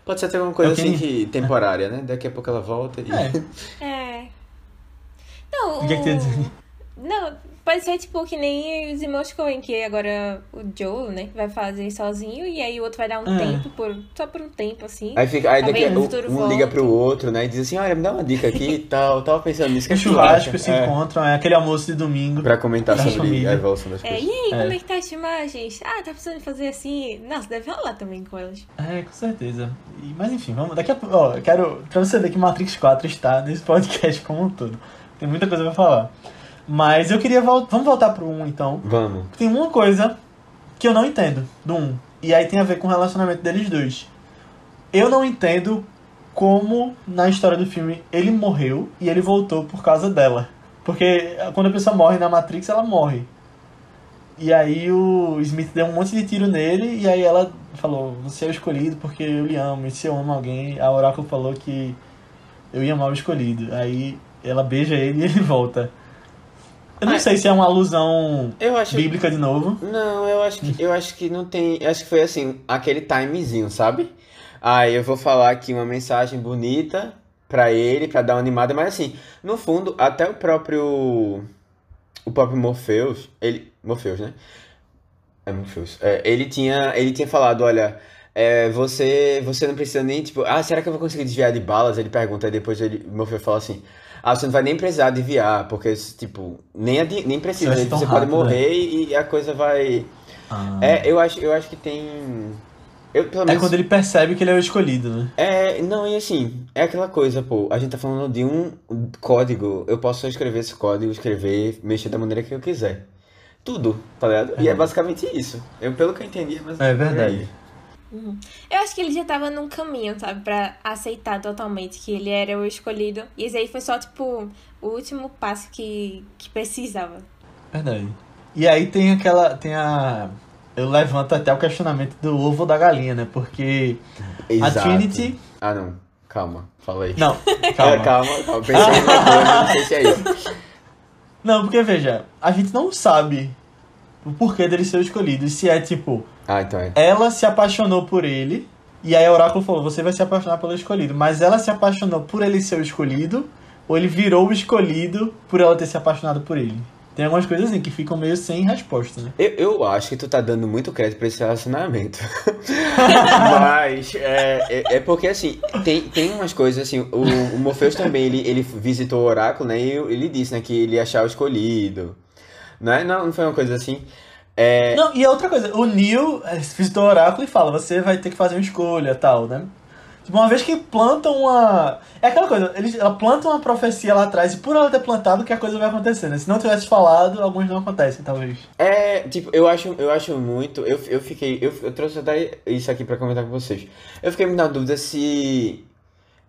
pode ser até alguma coisa assim que temporária, né? Daqui a pouco ela volta e. É. É. Não, O que é que tem a dizer? Não, pode ser tipo que nem os irmãos Coen, que agora o Joe, né, vai fazer sozinho e aí o outro vai dar um É. tempo, por, só por um tempo, assim. Aí, fica, aí daqui, no um, volte. liga pro outro, né? E diz assim, olha, me dá uma dica aqui e tal. Tava pensando nisso. que O que tu churrasco se É, encontram, é aquele almoço de domingo. Pra comentar sobre família. a evolução das É, coisas. e aí, É. como é que tá as filmagens? Ah, tá precisando fazer assim. Nossa, deve rolar também com elas. É, com certeza. E- mas enfim, vamos. Daqui a pouco. Ó, eu quero. Pra você ver que Matrix 4 está nesse podcast como um todo. Tem muita coisa pra falar. Mas eu queria voltar. Vamos voltar pro 1 então. Vamos. Tem uma coisa que eu não entendo do 1. E aí tem a ver com o relacionamento deles dois. Eu não entendo como na história do filme ele morreu e ele voltou por causa dela. Porque quando a pessoa morre na Matrix, ela morre. E aí o Smith deu um monte de tiro nele e aí ela falou, você é o escolhido porque eu lhe amo. E se eu amo alguém, a Oracle falou que eu ia amar o escolhido. Aí ela beija ele e ele volta. Eu não Ai. sei se é uma alusão Eu acho. bíblica de novo. Não, eu acho que eu acho que não tem. eu Acho que foi assim, aquele timezinho, sabe? Aí eu vou falar aqui uma mensagem bonita pra ele, pra dar uma animada, mas assim, no fundo, até o próprio. O próprio Morpheus, ele. Morpheus, né? É Morpheus. É, ele, tinha, ele tinha falado, olha. é, você, você não precisa nem, tipo, ah, será que eu vou conseguir desviar de balas? Ele pergunta, aí depois ele, o Morpheus fala assim, ah, você não vai nem precisar desviar, porque, tipo, nem, adi- nem precisa, você pode rápido, né? morrer e, e a coisa vai... Ah. É, eu acho, eu acho que tem. Eu, É menos. quando ele percebe que ele é o escolhido, né? É, não, e assim, é aquela coisa, pô. A gente tá falando de um código. Eu posso só escrever esse código, escrever, mexer da maneira que eu quiser. Tudo, tá ligado? E é basicamente isso. Eu, pelo que eu entendi, é mais É verdade. Eu acho que ele já tava num caminho, sabe? Pra aceitar totalmente que ele era o escolhido. E esse aí foi só, tipo, o último passo que, que precisava. Verdade. E aí tem aquela. Tem a. Eu levanto até o questionamento do ovo da galinha, né? Porque Exato. a Trinity. Ah, não. Calma, fala aí. Não, É, calma. calma, calma. Pensei em uma coisa, não sei se é isso. Não, porque veja, a gente não sabe o porquê dele ser o escolhido. E se é tipo, Ah, então é. ela se apaixonou por ele. E aí o oráculo falou, você vai se apaixonar pelo escolhido. Mas ela se apaixonou por ele ser o escolhido, ou ele virou o escolhido por ela ter se apaixonado por ele. Tem algumas coisas assim que ficam meio sem resposta, né? Eu, eu acho que tu tá dando muito crédito pra esse relacionamento. Mas é, é, é porque assim, tem, tem umas coisas assim, o, o Morpheus também, ele, ele visitou o oráculo, né? E ele disse, né, que ele ia achar o escolhido. Não, é? não, não foi uma coisa assim. É, Não, e outra coisa, o Neil eh, visitou o oráculo e fala, você vai ter que fazer uma escolha tal, né? Tipo, uma vez que plantam uma. É aquela coisa, eles, ela planta uma profecia lá atrás e por ela ter plantado que a coisa vai acontecer, né? Se não tivesse falado, alguns não acontecem, talvez. É, tipo, eu acho, eu acho muito. Eu, eu fiquei. Eu, eu trouxe até isso aqui pra comentar com vocês. Eu fiquei muito na dúvida se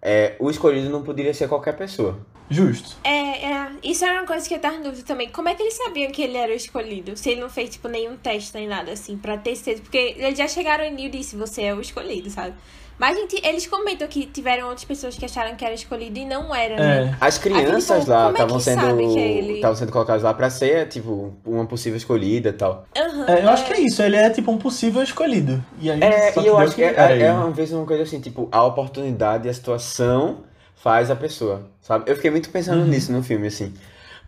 é, o escolhido não poderia ser qualquer pessoa. Justo. É, é, isso era uma coisa que eu tava em dúvida também. Como é que eles sabiam que ele era o escolhido? Se ele não fez, tipo, nenhum teste nem nada, assim, pra ter certeza. Porque eles já chegaram em Neil e disse, você é o escolhido, sabe? Mas, gente, eles comentam que tiveram outras pessoas que acharam que era escolhido e não era, né? É. As crianças tipo, lá é estavam que sendo. que é ele? Estavam sendo colocadas lá pra ser, tipo, uma possível escolhida e tal. Aham, É, eu acho que é isso, ele é tipo um possível escolhido. E aí, É, só e eu acho que é, era é, é uma vez uma coisa assim, tipo, a oportunidade e a situação faz a pessoa, sabe? Eu fiquei muito pensando Uhum. nisso no filme, assim.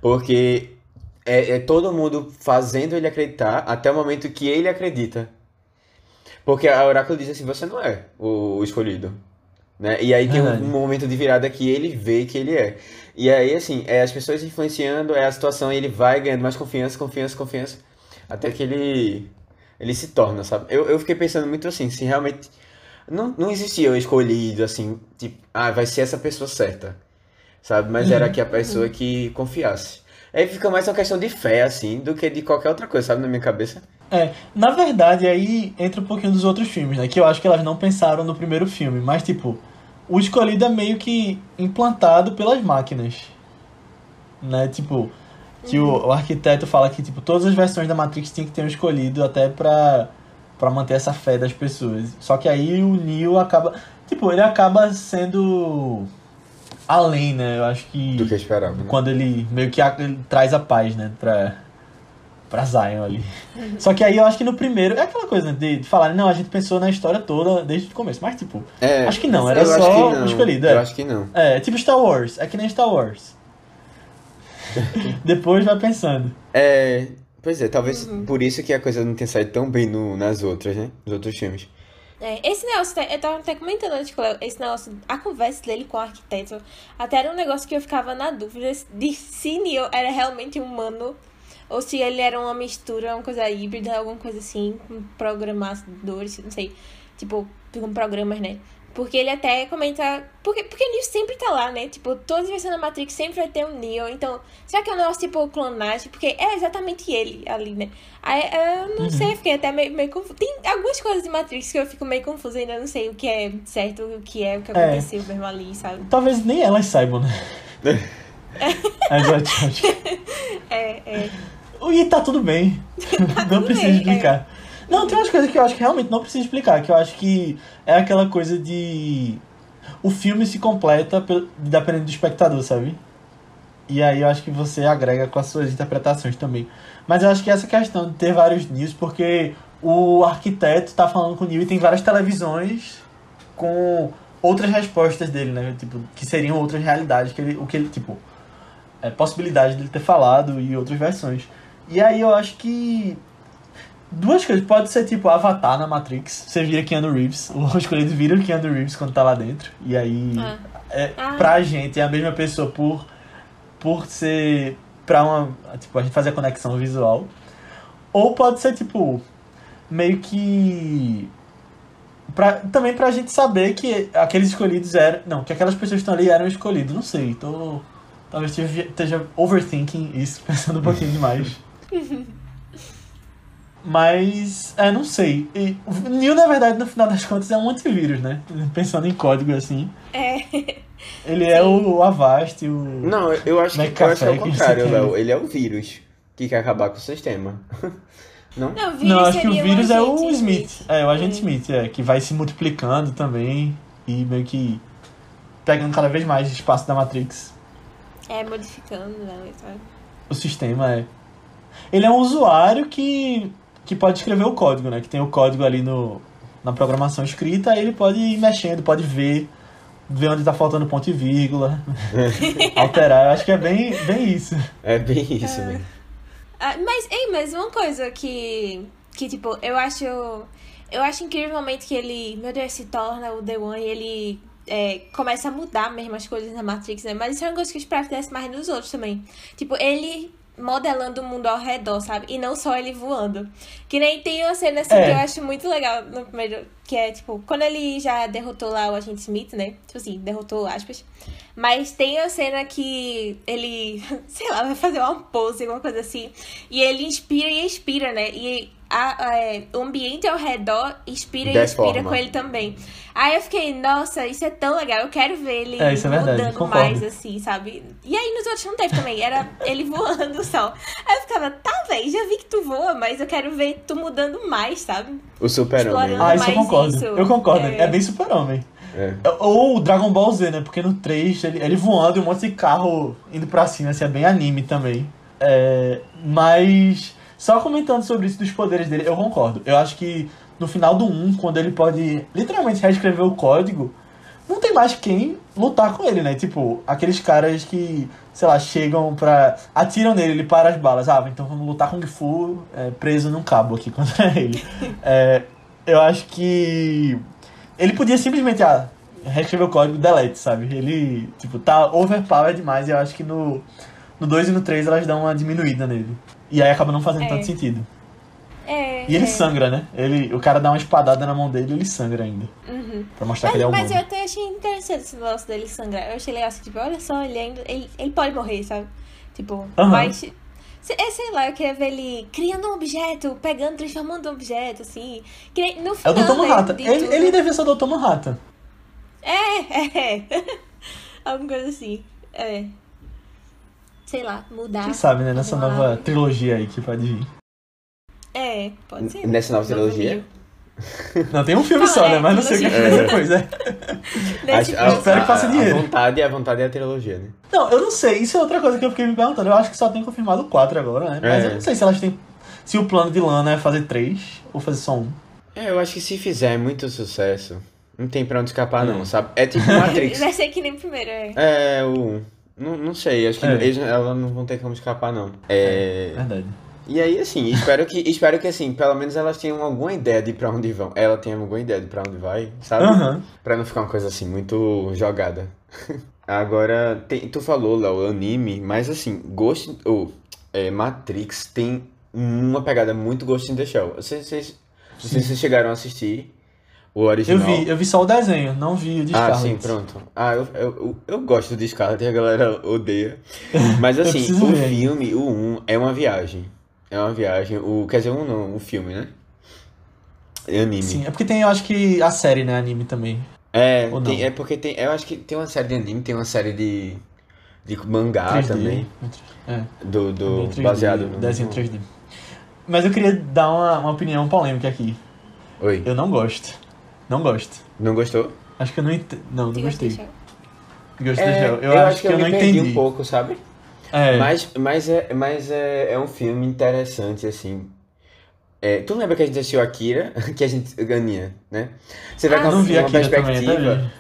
Porque é, é todo mundo fazendo ele acreditar até o momento que ele acredita. Porque a Oráculo diz assim, você não é o, escolhido. Né? E aí tem um, um momento de virada que ele vê que ele é. E aí, assim, é as pessoas influenciando, é a situação, e ele vai ganhando mais confiança, confiança, confiança, até que ele, ele se torna, sabe? Eu, eu fiquei pensando muito assim, se realmente não, não existia o escolhido, assim, tipo, ah, vai ser essa pessoa certa, sabe? Mas era que a pessoa que confiasse. Aí fica mais uma questão de fé, assim, do que de qualquer outra coisa, sabe, na minha cabeça. É, na verdade, aí entra um pouquinho dos outros filmes, né? Que eu acho que elas não pensaram no primeiro filme, mas tipo, o escolhido é meio que implantado pelas máquinas. Né? Tipo, que o, o arquiteto fala que tipo, todas as versões da Matrix tem que ter um escolhido até pra, pra manter essa fé das pessoas. Só que aí o Neo acaba. Tipo, ele acaba sendo além, né? Eu acho que. Do que esperava. Né? Quando ele meio que a- ele traz a paz, né? Pra, pra Zion ali. Só que aí eu acho que no primeiro. É aquela coisa, né? De, de falar, não, a gente pensou na história toda desde o começo. Mas, tipo. É, Acho que não, era só não. escolhido, é. Eu acho que não. É, tipo Star Wars. É que nem Star Wars. Depois vai pensando. É. Pois é, talvez Uhum. por isso que a coisa não tenha saído tão bem no, nas outras, né? Nos outros filmes. É, esse negócio, eu tava até comentando antes com o Léo, esse negócio, a conversa dele com o arquiteto, até era um negócio que eu ficava na dúvida de se Neo era realmente humano ou se ele era uma mistura, uma coisa híbrida, alguma coisa assim, com programadores, não sei, tipo, com programas, né? Porque ele até comenta. Porque, porque o Neo sempre tá lá, né? Tipo, todas as versões da Matrix sempre vai ter um Neo. Então, será que é um negócio tipo clonagem? Porque é exatamente ele ali, né? Aí eu não sei, fiquei até meio, meio confusa. Tem algumas coisas de Matrix que eu fico meio confusa, ainda não sei o que é certo, o que é, o que É. aconteceu mesmo ali, sabe? Talvez nem elas saibam, né? Acho. É, é. E tá tudo bem. não tudo precisa explicar. Não, tem umas coisas que eu acho que realmente não precisa explicar. Que eu acho que é aquela coisa de. O filme se completa pe- dependendo do espectador, sabe? E aí eu acho que você agrega com as suas interpretações também. Mas eu acho que essa questão de ter vários news, porque o arquiteto tá falando com o Neil e tem várias televisões com outras respostas dele, né? Tipo, que seriam outras realidades que ele, o que ele, tipo, é, possibilidade dele ter falado e outras versões. E aí eu acho que duas coisas, pode ser tipo Avatar na Matrix, você vira Keanu Reeves, o escolhido vira o Keanu Reeves quando tá lá dentro. E aí Ah. é, Ah. pra gente é a mesma pessoa por por ser pra uma, tipo, a gente fazer a conexão visual. Ou pode ser tipo meio que Pra, também pra gente saber que aqueles escolhidos eram. Não, que aquelas pessoas que estão ali eram escolhidos. Não sei, tô. Talvez esteja, esteja overthinking isso, pensando um pouquinho demais. Mas, é, não sei. E, o Neo, na verdade, no final das contas, é um antivírus, né? Pensando em código assim. É. Ele é o, o Avast, o. Não, eu acho que, eu acho que é o contrário. Léo. Ele é o vírus que quer acabar com o sistema. Não? Não, o vírus Não, acho que o vírus é o agente Smith. É, o agente É. Smith, é, que vai se multiplicando também e meio que pegando cada vez mais espaço da Matrix. É, modificando, né? O sistema é. Ele é um usuário que, que pode escrever o código, né? Que tem o código ali no, na programação escrita, aí ele pode ir mexendo, pode ver, ver onde tá faltando ponto e vírgula, alterar. Eu acho que é bem, bem isso. É bem isso mesmo. Ah, mas, ei, mas uma coisa que, que tipo, eu acho, eu acho incrível o momento que ele, meu Deus, se torna o The One e ele é, começa a mudar mesmo as coisas na Matrix, né? Mas isso é uma coisa que eu esperava que desse mais nos outros também. Tipo, ele modelando o mundo ao redor, sabe? E não só ele voando. Que nem tem uma cena assim É. que eu acho muito legal no primeiro, que é tipo, quando ele já derrotou lá o agente Smith, né? Tipo assim, derrotou aspas. Mas tem a cena que ele, sei lá, vai fazer uma pose, alguma coisa assim. E ele inspira e expira, né? E a- a- é, o ambiente ao redor inspira e Deforma. expira com ele também. Aí eu fiquei, nossa, isso é tão legal. Eu quero ver ele É, isso é verdade, mudando concordo. mais, assim, sabe? E aí nos outros não teve também. Era ele voando só. Aí eu ficava, tá, véi, já vi que tu voa, mas eu quero ver tu mudando mais, sabe? O super-homem. Explorando. Ah, isso eu concordo. isso. Eu concordo. É, É. bem super-homem. É. Ou o Dragon Ball Z, né? Porque no 3 ele, ele voando e um monte de carro indo pra cima, assim, é bem anime também. É, mas, só comentando sobre isso dos poderes dele, eu concordo. Eu acho que no final do 1, quando ele pode literalmente reescrever o código, não tem mais quem lutar com ele, né? Tipo, aqueles caras que, sei lá, chegam pra. atiram nele, ele para as balas. Ah, então vamos lutar com o Gifu é, preso num cabo aqui contra ele. É, eu acho que. Ele podia simplesmente, ah, reescrever o código delete, sabe? Ele, tipo, tá overpowered demais e eu acho que no, no 2 e no 3 elas dão uma diminuída nele. E aí acaba não fazendo É. tanto sentido. É. E ele é. sangra, né? Ele, o cara dá uma espadada na mão dele e ele sangra ainda. Uhum. Pra mostrar que ele é Mas, mas eu humano. até achei interessante esse negócio dele sangrar. Eu achei legal assim, tipo, olha só, ele ainda. Ele, ele pode morrer, sabe? Tipo, Aham. mas. É, sei lá, eu queria ver ele criando um objeto, pegando, transformando um objeto, assim. No É o final, Dr. né, Manhattan. de Ele, ele devia ser o Dr. Manhattan. É, é. Alguma coisa assim. É. Sei lá, mudar. Quem sabe, né? Nessa nova árvore. trilogia aí que pode vir. É, pode ser. Nessa nova trilogia? Não, tem um filme Não, só, é, né? Mas não sei o que vem depois, né? Nesse A- espero que faça dinheiro. A vontade, a vontade é a trilogia, né? Não, eu não sei. Isso é outra coisa que eu fiquei me perguntando. Eu acho que só tem confirmado quatro agora, né? Mas É. eu não sei se elas têm. Se o plano de Lana é fazer três ou fazer só um. É, eu acho que se fizer muito sucesso, não tem pra onde escapar, não, É. sabe? É tipo Matrix. Vai ser que nem o primeiro, é. é, o. Não, não sei, acho que É. eles, elas não vão ter como escapar, não. É. Verdade. E aí, assim, espero que, espero que, assim, pelo menos elas tenham alguma ideia de pra onde vão. Ela tem alguma ideia de pra onde vai, sabe? Aham. Pra não ficar uma coisa assim, muito jogada. Agora, tem- tu falou, Léo, anime, mas assim, Ghost, ou é, Matrix tem uma pegada muito Ghost in the Shell. Vocês, vocês, vocês chegaram a assistir o Eu original. vi, eu vi só o desenho, não vi o de Ah, Scarlet. sim, pronto. Ah, eu, eu, eu, eu gosto de Scarlet a galera odeia. Mas Eu assim, o ver. filme, o 1, é uma viagem. É uma viagem. O, quer dizer, um não, o filme, né? É anime. Sim, é porque tem, eu acho que a série, né, anime também. É, tem- é porque tem. Eu acho que tem uma série de anime, tem uma série de. de mangá 3D. também. É, Do, do, também 3D, baseado no. desenho 3D. Mas eu queria dar uma, uma opinião polêmica aqui. Oi. Eu não gosto. Não gosto. Não gostou? Acho que eu não ent... Não, não gostei. in É, Shell. Eu, acho que, eu não me perdi entendi. um pouco, sabe? É, Mas, mas, é, mas é, é um filme interessante, assim. É, tu lembra que a gente assistiu Akira? Que a gente ganha, né? Você vai Ah, com não vi uma também, perspectiva. tá?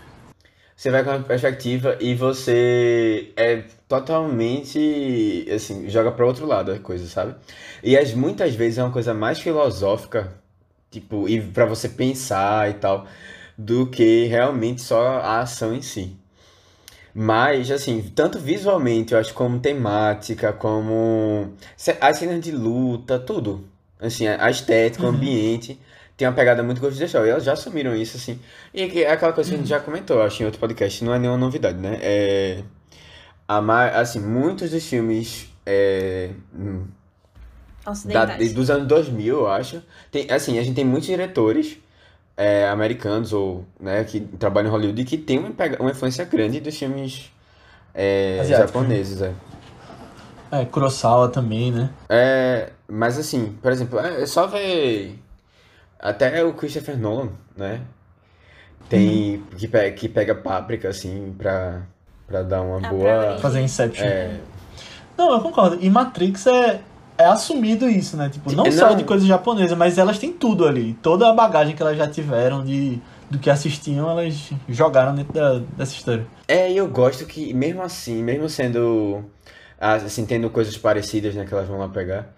Você vai com uma perspectiva e você é totalmente, assim, joga para outro lado a coisa, sabe? E as, muitas vezes é uma coisa mais filosófica, tipo, e para você pensar e tal, do que realmente só a ação em si. Mas, assim, tanto visualmente, eu acho, como temática, como as cenas de luta, tudo. Assim, a estética, o Uhum. ambiente, tem uma pegada muito Ghost in the Shell. E elas já assumiram isso, assim. E é aquela coisa que a gente já comentou, acho, em outro podcast, não é nenhuma novidade, né? É, a assim, muitos dos filmes é, hum, da- dos anos 2000, eu acho. Tem, assim, a gente tem muitos diretores é, americanos ou, né, que trabalham em Hollywood que tem uma, pega- uma influência grande dos filmes é, Asiáticos, japoneses, é. É, Kurosawa também, né? É, mas assim, por exemplo, é é só ver até o Christopher Nolan, né? Tem Uhum. que, pe- que pega páprica assim pra, pra dar uma Ah, boa. Fazer Inception. é, Não, eu concordo. E Matrix é, é assumido isso, né? Tipo, não Não. só de coisa japonesa, mas elas têm tudo ali. Toda a bagagem que elas já tiveram de, do que assistiam, elas jogaram dentro da, dessa história. É, e eu gosto que, mesmo assim, mesmo sendo, assim, tendo coisas parecidas, né, que elas vão lá pegar,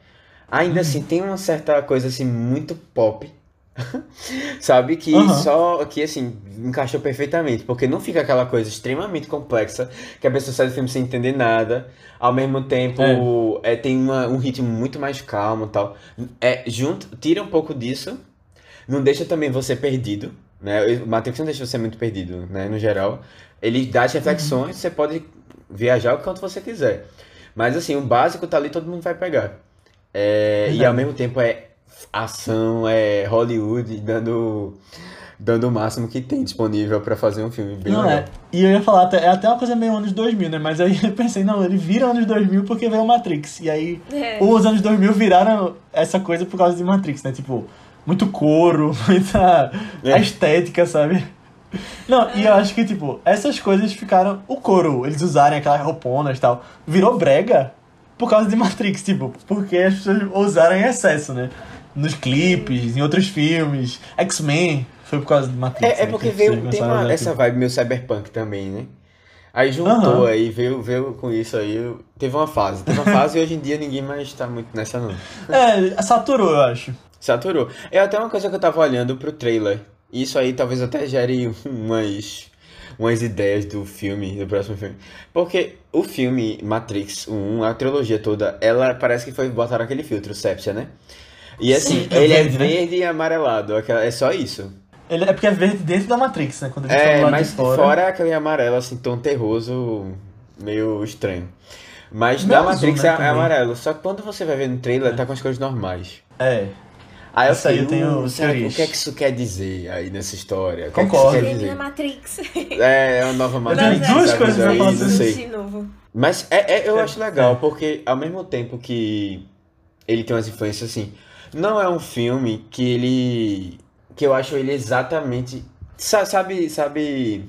ainda assim, tem uma certa coisa, assim, muito pop, sabe? Que Aham. só, que, assim, encaixou perfeitamente, porque não fica aquela coisa extremamente complexa, que a pessoa sai do filme sem entender nada, ao mesmo tempo, é, tem uma, um ritmo muito mais calmo tal. É, junto, tira um pouco disso, não deixa também você perdido, né? O Matrix não deixa você muito perdido, né? No geral, ele dá as reflexões, você pode viajar o quanto você quiser. Mas assim, o básico tá ali, todo mundo vai pegar. É, e ao mesmo tempo é ação, é Hollywood dando, dando o máximo que tem disponível pra fazer um filme bem não legal. é. E eu ia falar, até, é até uma coisa meio anos 2000, né? Mas aí eu pensei, não, ele vira anos 2000 porque veio Matrix. E aí É. os anos 2000 viraram essa coisa por causa de Matrix, né? Tipo, muito couro, muita É. a estética, sabe? Não, e eu acho que, tipo, essas coisas ficaram. O couro, eles usarem aquelas rouponas e tal, virou brega por causa de Matrix, tipo, porque as pessoas usaram em excesso, né? Nos clipes, em outros filmes. X-Men foi por causa de Matrix. É, é né, porque pessoas veio, tem uma, essa vibe meio cyberpunk também, né? Aí juntou Aham. aí, veio, veio com isso aí, teve uma fase. Teve uma fase e hoje em dia ninguém mais tá muito nessa não. É, saturou, eu acho. Saturou. É até uma coisa que eu tava olhando pro trailer. Isso aí talvez até gere umas, umas ideias do filme, do próximo filme. Porque o filme Matrix 1, a trilogia toda, ela parece que foi botar aquele filtro, Sepsia, né? E assim, Sim, é ele verde, é né? verde e amarelado, aquela- é só isso. Ele, é porque é verde dentro da Matrix, né? Quando estão É, lá mas de fora. fora é aquele amarelo, assim, tom terroso, meio estranho. Mas Meio da azul, Matrix né, é, é amarelo. Só que quando você vai ver no trailer, tá com as cores normais. É. Aí eu aí eu tenho "Uh, será o teorias." que é que isso quer dizer aí nessa história? O que é que Concordo. dizer? Matrix. É, é uma nova Matrix. duas sabe? coisas falar não sei. De novo. Mas é, é- eu É, acho legal, é. porque ao mesmo tempo que ele tem umas influências assim, não é um filme que ele que eu acho ele exatamente. sa- Sabe, sabe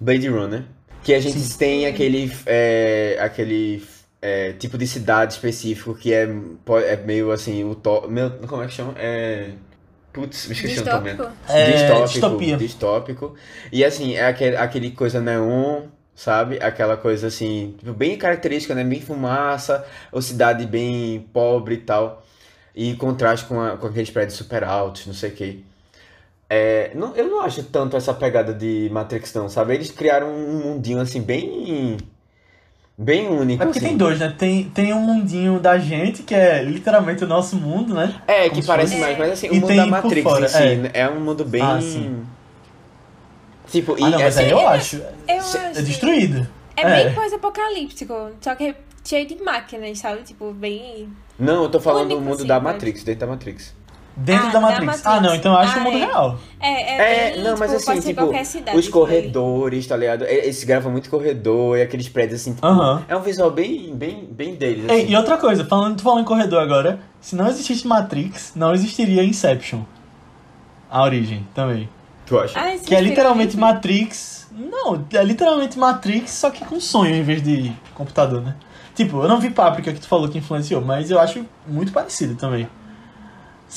Blade Runner? Que a gente Sim. tem aquele, é, aquele é, tipo de cidade específico que é, é meio assim, o to... meu, como é que chama? É. Putz, me esqueci o nome. Distópico. É, distópico, distopia. distópico. E assim, é aquele, aquele coisa neon, sabe? Aquela coisa assim, tipo, bem característica, né? Bem fumaça, ou cidade bem pobre e tal. E contraste com, a- com aqueles prédios super altos, não sei o quê. É, não, eu não acho tanto essa pegada de Matrix, não, sabe? Eles criaram um mundinho assim, bem. bem único. É porque assim. tem dois, né? Tem, tem um mundinho da gente, que é literalmente o nosso mundo, né? É, Como que parece fosse- mais, mas assim, E o mundo tem da Matrix fora, em si é. é. um mundo bem. Ah, sim. Tipo, e Ah, não, mas assim, aí eu acho. Eu É acho. destruído. É, É. bem pós-apocalíptico, só que é cheio de máquinas, sabe? Tipo, bem. Não, eu tô falando do mundo assim, da mas- Matrix, dentro da Matrix. Dentro Ah, da da Matrix. Matrix. Ah, não, então eu acho que é o Ah, mundo é. real. É, é, É, bem, não, mas tipo, assim, tipo, cidade. os corredores, tá ligado? E- Eles gravam muito corredor e aqueles prédios assim, tipo, Aham. é um visual bem, bem, bem deles, Ei, assim. e outra coisa, falando, tu falando em corredor agora, se não existisse Matrix, não existiria Inception. A origem também. Tu acha? Ah, Que é literalmente Matrix. Não, é literalmente Matrix, só que com sonho em vez de computador, né? Tipo, eu não vi Páprica que tu falou que influenciou, mas eu acho muito parecido também.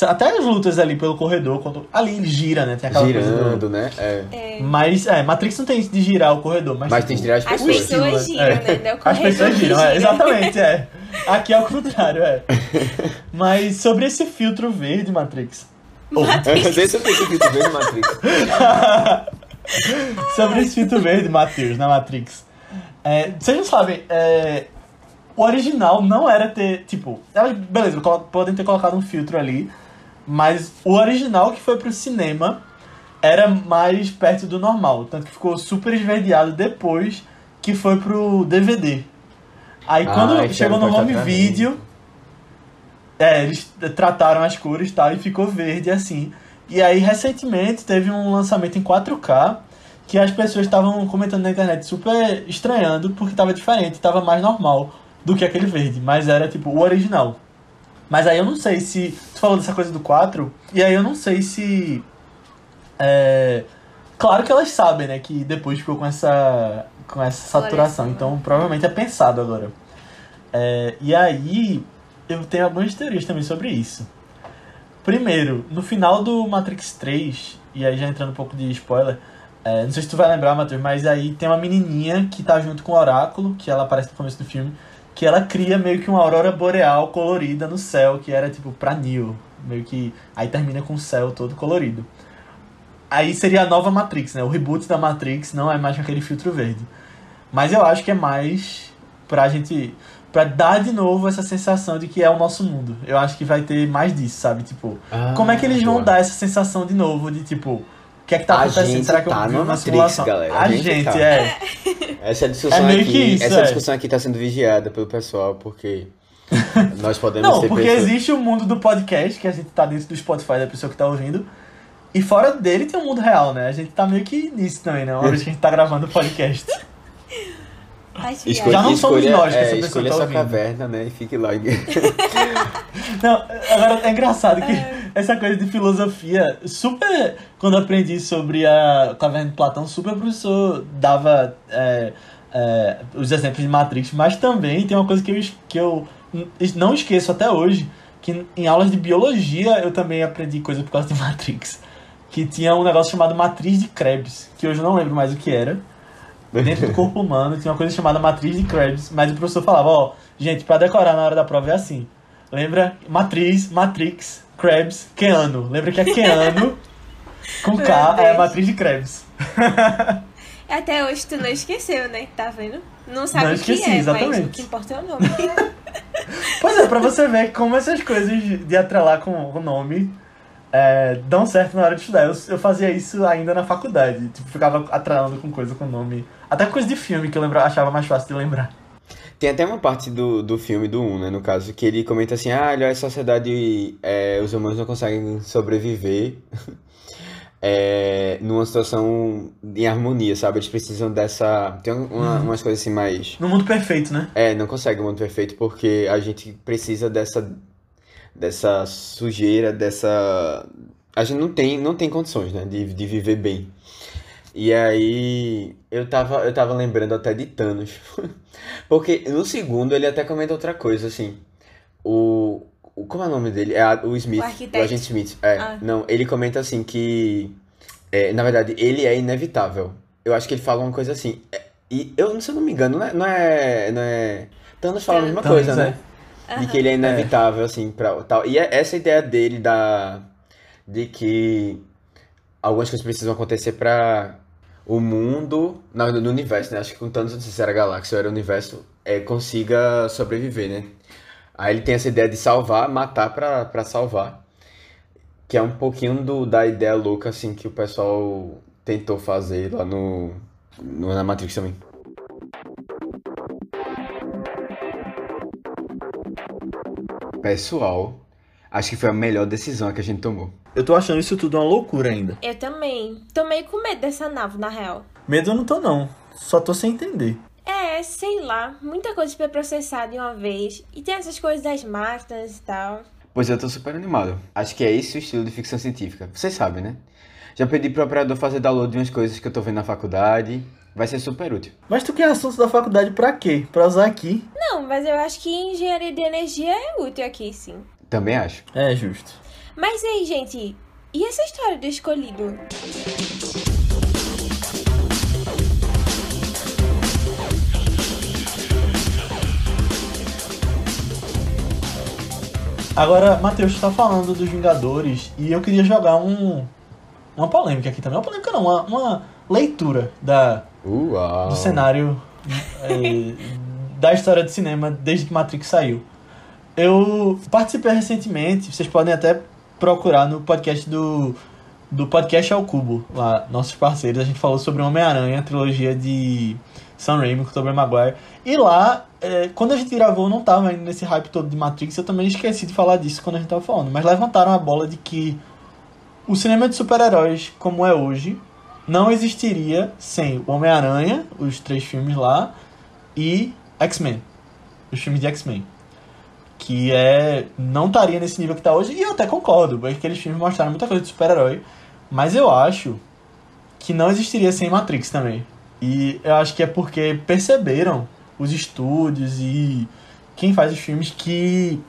Até as lutas ali pelo corredor, quando ali ele gira, né? Tem aquela coisa Girando, do... né? É. É. Mas, é, Matrix não tem isso de girar o corredor, mas, Mas tipo, tem que tirar as As pessoas. pessoas estilo, giram, é. né? Não é o As pessoas giram, é, gira. exatamente, é. Aqui é o contrário, é. Mas sobre esse filtro verde, Matrix. Eu ver esse filtro verde Matrix. sobre esse filtro verde, Matheus, na Matrix. É, vocês não sabem, é, o original não era ter, tipo, beleza, podem ter colocado um filtro ali, mas o original que foi pro cinema era mais perto do normal, tanto que ficou super esverdeado depois que foi pro DVD. Aí quando Ah, isso chegou no home video, é, eles trataram as cores e tal, e ficou verde assim. E aí, recentemente, teve um lançamento em 4K que as pessoas estavam comentando na internet super estranhando porque tava diferente, tava mais normal do que aquele verde, mas era tipo o original. Mas aí eu não sei se. Tu falou dessa coisa do 4, e aí eu não sei se. É, claro que elas sabem, né? Que depois ficou com essa. com essa saturação. Fluorescência. Então provavelmente é pensado agora. É, e aí eu tenho algumas teorias também sobre isso. Primeiro, no final do Matrix 3, e aí já entrando um pouco de spoiler, é, não sei se tu vai lembrar, Matheus, mas aí tem uma menininha que tá junto com o Oráculo, que ela aparece no começo do filme, que ela cria meio que uma aurora boreal colorida no céu, que era tipo pra Neo, meio que aí termina com o céu todo colorido. Aí seria a nova Matrix, né? O reboot da Matrix não é mais com aquele filtro verde. Mas eu acho que é mais pra gente. pra dar de novo essa sensação de que é o nosso mundo. Eu acho que vai ter mais disso, sabe? Tipo, como é que eles vão boa. dar essa sensação de novo de tipo. Que é que tá A acontecendo? gente Será que eu tá vivo numa uma simulação? galera. A A gente gente, tá. é. Essa discussão É meio aqui, que isso, essa é. discussão aqui tá sendo vigiada pelo pessoal, porque nós podemos Não, porque pessoas... existe o mundo do podcast, que a gente tá dentro do Spotify da pessoa que tá ouvindo. E fora dele tem o mundo real, né? A gente tá meio que nisso também, né? Uma vez que a gente tá gravando o podcast. Escolha, Já não somos escolha, nós que é, essa pessoa escolha tá ouvindo. caverna, né? E fique lá. Não, agora é engraçado que essa coisa de filosofia, super. Quando eu aprendi sobre a caverna de Platão, super o professor dava é, é, os exemplos de Matrix, mas também tem uma coisa que eu, que eu não esqueço até hoje, que em aulas de biologia eu também aprendi coisa por causa de Matrix. Que tinha um negócio chamado matriz de Krebs, que hoje eu não lembro mais o que era. Dentro do corpo humano tinha uma coisa chamada matriz de Krebs, mas o professor falava, ó, gente, pra decorar na hora da prova é assim. Lembra? Matriz, Matrix, Krebs, Keanu. Lembra que é Keanu com K, é Deus. matriz de Krebs. Até hoje tu não esqueceu, né? Tá vendo? Não sabe Não o que esqueci, é, mas exatamente. o que importa é o nome. Pois é, pra você ver como essas coisas de atrelar com o nome é, dão certo na hora de estudar. Eu, eu fazia isso ainda na faculdade. Tipo, ficava atrelando com coisa com nome. Até coisa de filme que eu lembra, achava mais fácil de lembrar. Tem até uma parte do, do filme, do 1, né, no caso, que ele comenta assim, ah, olha, a sociedade, é, os humanos não conseguem sobreviver é, numa situação em harmonia, sabe? Eles precisam dessa... Tem uma- umas coisas assim mais... No mundo perfeito, né? É, não consegue o mundo perfeito porque a gente precisa dessa, dessa sujeira, dessa a gente não tem, não tem condições, né, de, de viver bem. E aí eu tava, eu tava lembrando até de Thanos. Porque no segundo ele até comenta outra coisa, assim. O. o como é o nome dele? É a- o Smith, O o, agente Smith. É, Ah. não, ele comenta assim que. é, na verdade, ele é inevitável. Eu acho que ele fala uma coisa assim. é, e eu, se eu não me engano, não é. Não é, não é Thanos fala a mesma Thanos, coisa, é. Né? De que ele é inevitável, assim, pra tal. E é essa ideia dele da. De que algumas coisas precisam acontecer pra o mundo. Na no universo, né? Acho que sei se era galáxia ou era o universo, é, consiga sobreviver, né? Aí ele tem essa ideia de salvar, matar pra, pra salvar. Que é um pouquinho do, da ideia louca, assim, que o pessoal tentou fazer lá no, no na Matrix também. Pessoal, acho que foi a melhor decisão que a gente tomou. Eu tô achando isso tudo uma loucura ainda. Eu também. Tô meio com medo dessa nave, na real. Medo eu não tô, não. Só tô sem entender. É, sei lá. Muita coisa pra processar de uma vez. E tem essas coisas das máquinas e tal. Pois eu tô super animado. Acho que é esse o estilo de ficção científica. Vocês sabem, né? Já pedi pro operador fazer download de umas coisas que eu tô vendo na faculdade. Vai ser super útil. Mas tu quer assunto da faculdade pra quê? Pra usar aqui? Não, mas eu acho que engenharia de energia é útil aqui, sim. Também acho. É justo. Mas e aí, gente? E essa história do escolhido? Agora, Matheus, tu tá falando dos Vingadores e eu queria jogar um uma polêmica aqui também. Uma polêmica não, uma, uma leitura da, Uau! do cenário eh, da história do cinema desde que Matrix saiu. Eu participei recentemente, vocês podem até procurar no podcast do, do Podcast ao Cubo, lá, nossos parceiros. A gente falou sobre Homem-Aranha, trilogia de Sam Raimi com Tobey Maguire. E lá, eh, quando a gente gravou, não tava ainda nesse hype todo de Matrix, eu também esqueci de falar disso quando a gente tava falando. Mas levantaram a bola de que o cinema de super-heróis, como é hoje, não existiria sem o Homem-Aranha, os três filmes lá, e X-Men, os filmes de X-Men. Que é. não estaria nesse nível que tá hoje, e eu até concordo, porque aqueles filmes mostraram muita coisa de super-herói, mas eu acho que não existiria sem Matrix também. E eu acho que é porque perceberam os estúdios e quem faz os filmes que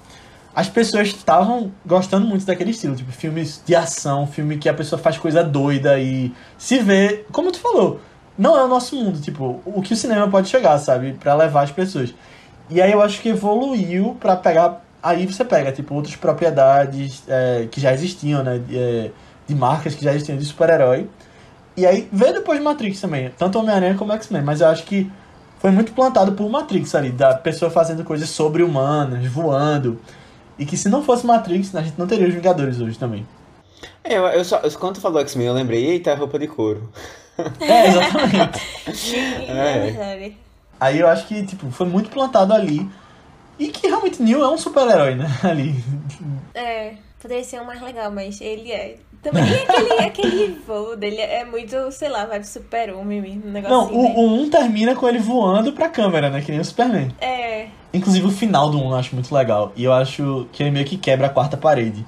as pessoas estavam gostando muito daquele estilo, tipo filmes de ação, filme que a pessoa faz coisa doida e se vê, como tu falou, não é o nosso mundo, tipo, o que o cinema pode chegar, sabe, Pra levar as pessoas. E aí eu acho que evoluiu pra pegar, aí você pega, tipo, outras propriedades é, que já existiam, né, de, é, de marcas que já existiam de super-herói. E aí veio depois Matrix também, tanto Homem-Aranha como X-Men, mas eu acho que foi muito plantado por Matrix ali, da pessoa fazendo coisas sobre-humanas, voando. E que se não fosse Matrix, a gente não teria os Vingadores hoje também. É, eu, eu só, quando tu falou X-Men, eu lembrei, eita, é roupa de couro. É, exatamente. É verdade. Aí eu acho que, tipo, foi muito plantado ali. E que realmente Neo é um super-herói, né? Ali. É, poderia ser um mais legal, mas ele é. Também e aquele, aquele voo dele é muito, sei lá, vibe super-homem mesmo, um negócio Não, o, né? o 1 termina com ele voando pra câmera, né? Que nem o Superman. É, Inclusive o final do 1 eu acho muito legal. E eu acho que ele meio que quebra a quarta parede.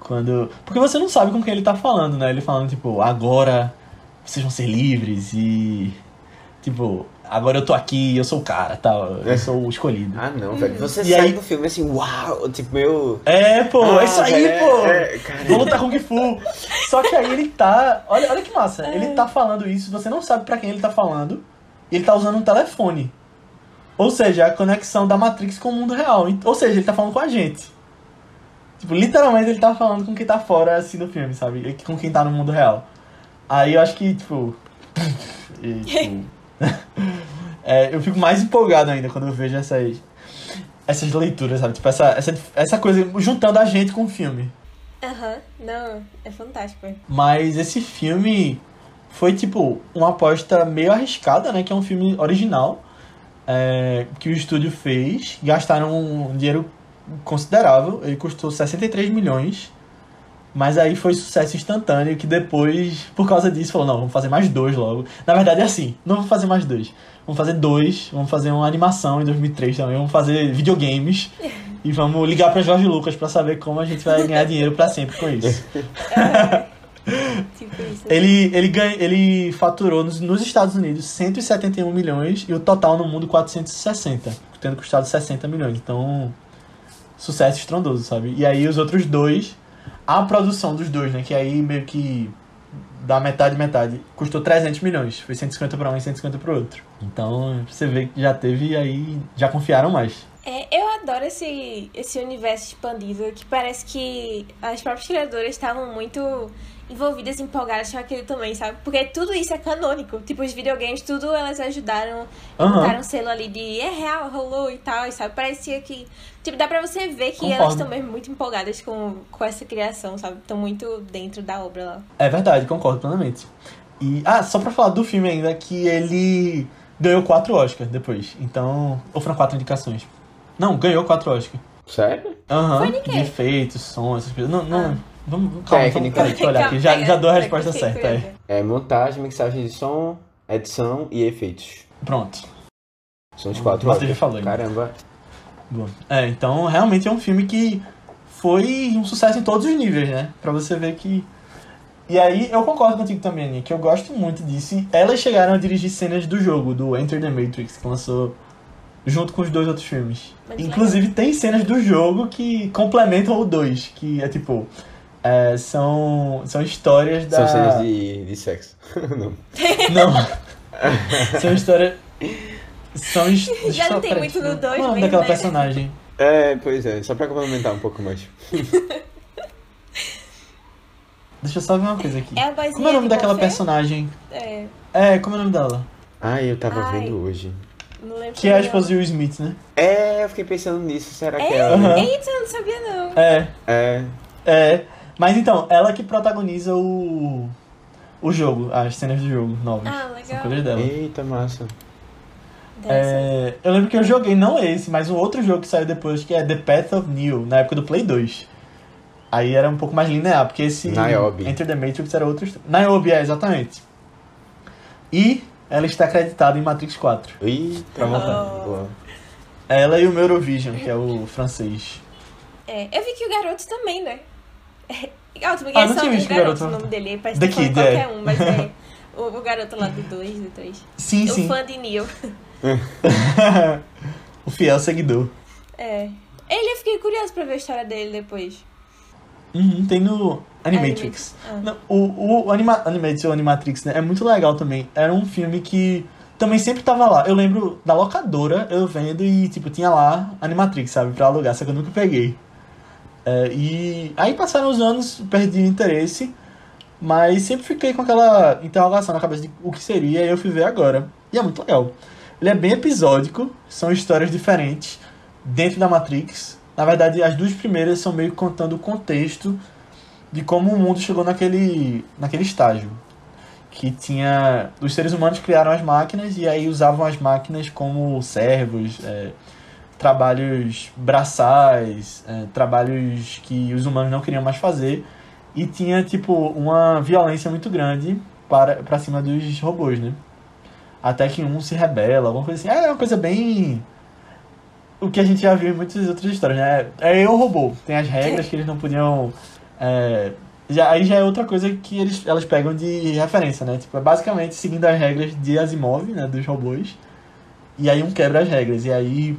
Quando. Porque você não sabe com quem ele tá falando, né? Ele falando, tipo, agora vocês vão ser livres e. Tipo, agora eu tô aqui, eu sou o cara, tal. Eu sou o escolhido. Ah, não, velho. Você E sai aí- do filme assim, uau, tipo, meu... É, pô, Ah, é isso aí, velho, pô! é, é. Vou lutar com Kung Fu. Só que aí ele tá. Olha, olha que massa. Ele tá falando isso, você não sabe pra quem ele tá falando. E ele tá usando um telefone. Ou seja, a conexão da Matrix com o mundo real. Ou seja, ele tá falando com a gente. Tipo, literalmente ele tá falando com quem tá fora assim do filme, sabe? Com quem tá no mundo real. Aí eu acho que, tipo. e, tipo, é, eu fico mais empolgado ainda quando eu vejo essas. Essas leituras, sabe? Tipo, essa, essa, essa coisa juntando a gente com o filme. aham, não, é fantástico. Mas esse filme foi, tipo, uma aposta meio arriscada, né? Que é um filme original é, que o estúdio fez. Gastaram um dinheiro considerável. Ele custou 63 milhões. Mas aí foi sucesso instantâneo que depois, por causa disso, falou, não, vamos fazer mais dois logo. Na verdade é assim, não vamos fazer mais dois. Vamos fazer dois, vamos fazer uma animação em 2003 também, vamos fazer videogames. E vamos ligar pra Jorge Lucas pra saber como a gente vai ganhar dinheiro pra sempre com isso. tipo isso. Ele, ele, ganha, ele faturou nos, nos Estados Unidos 171 milhões e o total no mundo 460, tendo custado 60 milhões. Então, sucesso estrondoso, sabe? E aí os outros dois, a produção dos dois, né? Que aí meio que dá metade metade, custou 300 milhões. Foi 150 para um e 150 para o outro. Então, você vê que já teve aí já confiaram mais. É, eu adoro esse, esse universo expandido, que parece que as próprias criadoras estavam muito envolvidas, empolgadas com aquilo também, sabe? Porque tudo isso é canônico. Tipo, os videogames, tudo elas ajudaram, Aham. botaram um selo ali de é real, rolou e tal, sabe? Parecia que. Tipo, dá pra você ver que Concordo. elas estão mesmo muito empolgadas com, com essa criação, sabe? Estão muito dentro da obra lá. É verdade, concordo plenamente. E, ah, só pra falar do filme ainda, que ele ganhou quatro Oscars depois. Então, ou foram quatro indicações. Não, ganhou quatro Oscars. Sério? Aham. Foi de quê? De efeitos, som, essas coisas. Não, não. Ah. Vamos, calma, Técnica. vamos, olhar aqui. Já, já dou a resposta certa. É. curiosa. É montagem, mixagem de som, edição e efeitos. Pronto. São os quatro Matheus já falou? Caramba. Bom, É, então realmente é um filme que foi um sucesso em todos os níveis, né? Pra você ver que. E aí eu concordo contigo também, Aninha, que eu gosto muito disso. E elas chegaram a dirigir cenas do jogo, do Enter the Matrix, que lançou junto com os dois outros filmes. Mas Inclusive tem cenas do jogo que complementam o dois, que é tipo. É, são, são histórias da. São cenas de, de sexo. Não. Não. são histórias. São his- deixa Já não tem muito no dois Qual é o nome mesmo, daquela né? personagem? É, pois é, só pra complementar um pouco mais. Deixa eu só ver uma coisa aqui. É Como é o nome daquela Buffet? personagem? É, É, como é o nome dela? Ah, eu tava Ai. vendo hoje. não lembro. Que é a esposa de Will Smith, né? É, eu fiquei pensando nisso. Será que É? é ela? Eita, eu não sabia não. É, É. é. Mas então, ela que protagoniza o. O jogo, as cenas do jogo novas. Ah, São legal. coisas dela. Eita, massa. É, eu lembro que eu joguei não esse, mas um outro jogo que saiu depois, que é The Path of Neo, na época do Play 2. Aí era um pouco mais linear, porque esse Niobe. Enter the Matrix era outro. Niobe, é, exatamente. E ela está acreditada em Matrix 4. Ih, Pra voltar. boa. Ela e o Eurovision, que é o francês. É, eu vi que o garoto também, né? É, ótimo, Ah, é não só tinha o visto o garoto, garoto. o nome dele. Parece The que Kid, é. qualquer um, mas é o, o garoto lá do 2, do 3. Sim, O sim. fã de Neo. o fiel seguidor. É. Ele, eu fiquei curioso pra ver a história dele depois. Uhum, tem no Animatrix. Ah. Não, o o Anima, Animatrix Animatrix né, é muito legal também. Era um filme que também sempre tava lá. Eu lembro da locadora eu vendo e, tipo, tinha lá Animatrix, sabe, pra alugar, só que eu nunca peguei. É, e aí passaram os anos, perdi interesse, mas sempre fiquei com aquela interrogação na cabeça de o que seria, e eu fui ver agora. E é muito legal. Ele é bem episódico, são histórias diferentes dentro da Matrix. Na verdade, as duas primeiras são meio contando o contexto de como o mundo chegou naquele, naquele estágio. Que tinha. Os seres humanos criaram as máquinas e aí usavam as máquinas como servos, é, trabalhos braçais, é, trabalhos que os humanos não queriam mais fazer. E tinha, tipo, uma violência muito grande para, para cima dos robôs, né? Até que um se rebela, alguma coisa assim. É uma coisa bem. O que a gente já viu em muitas outras histórias, né? É eu robô. Tem as regras que eles não podiam. é, já, aí já é outra coisa que eles, elas pegam de referência, né? Tipo, é basicamente seguindo as regras de Asimov, né? Dos robôs. E aí um quebra as regras. E aí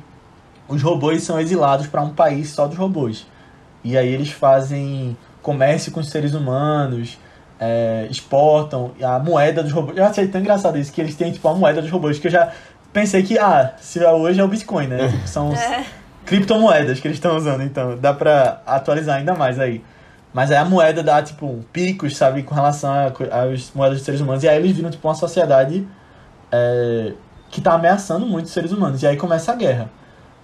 os robôs são exilados para um país só dos robôs. E aí eles fazem comércio com os seres humanos, é, exportam a moeda dos robôs. Eu achei tão engraçado isso, que eles têm tipo a moeda dos robôs, que eu já pensei que, ah, se é hoje é o Bitcoin, né? Tipo, são os É. criptomoedas que eles estão usando, então dá pra atualizar ainda mais aí. Mas aí a moeda dá, tipo, picos, sabe, com relação às moedas dos seres humanos. E aí eles viram, tipo, uma sociedade é, que tá ameaçando muito os seres humanos. E aí começa a guerra.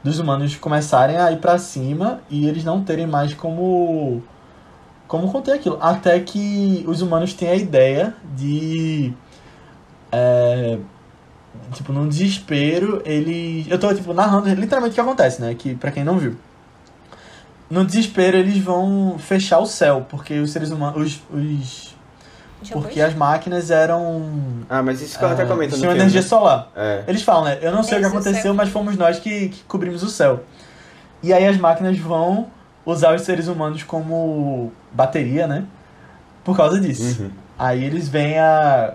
Dos humanos começarem a ir pra cima e eles não terem mais como como conter aquilo. Até que os humanos têm a ideia de. É, tipo, num desespero, eles. Eu tô, tipo, narrando literalmente o que acontece, né? Que, pra quem não viu. No desespero, eles vão fechar o céu, porque os seres humanos. Os, os, Porque as máquinas eram. Ah, mas isso que ela tá é, comentando tinham no energia filme. solar. É. Eles falam, né? Eu não sei o que Esse é o aconteceu, céu. mas fomos nós que, que cobrimos o céu. E aí as máquinas vão usar os seres humanos como bateria, né? Por causa disso. Uhum. Aí eles veem a,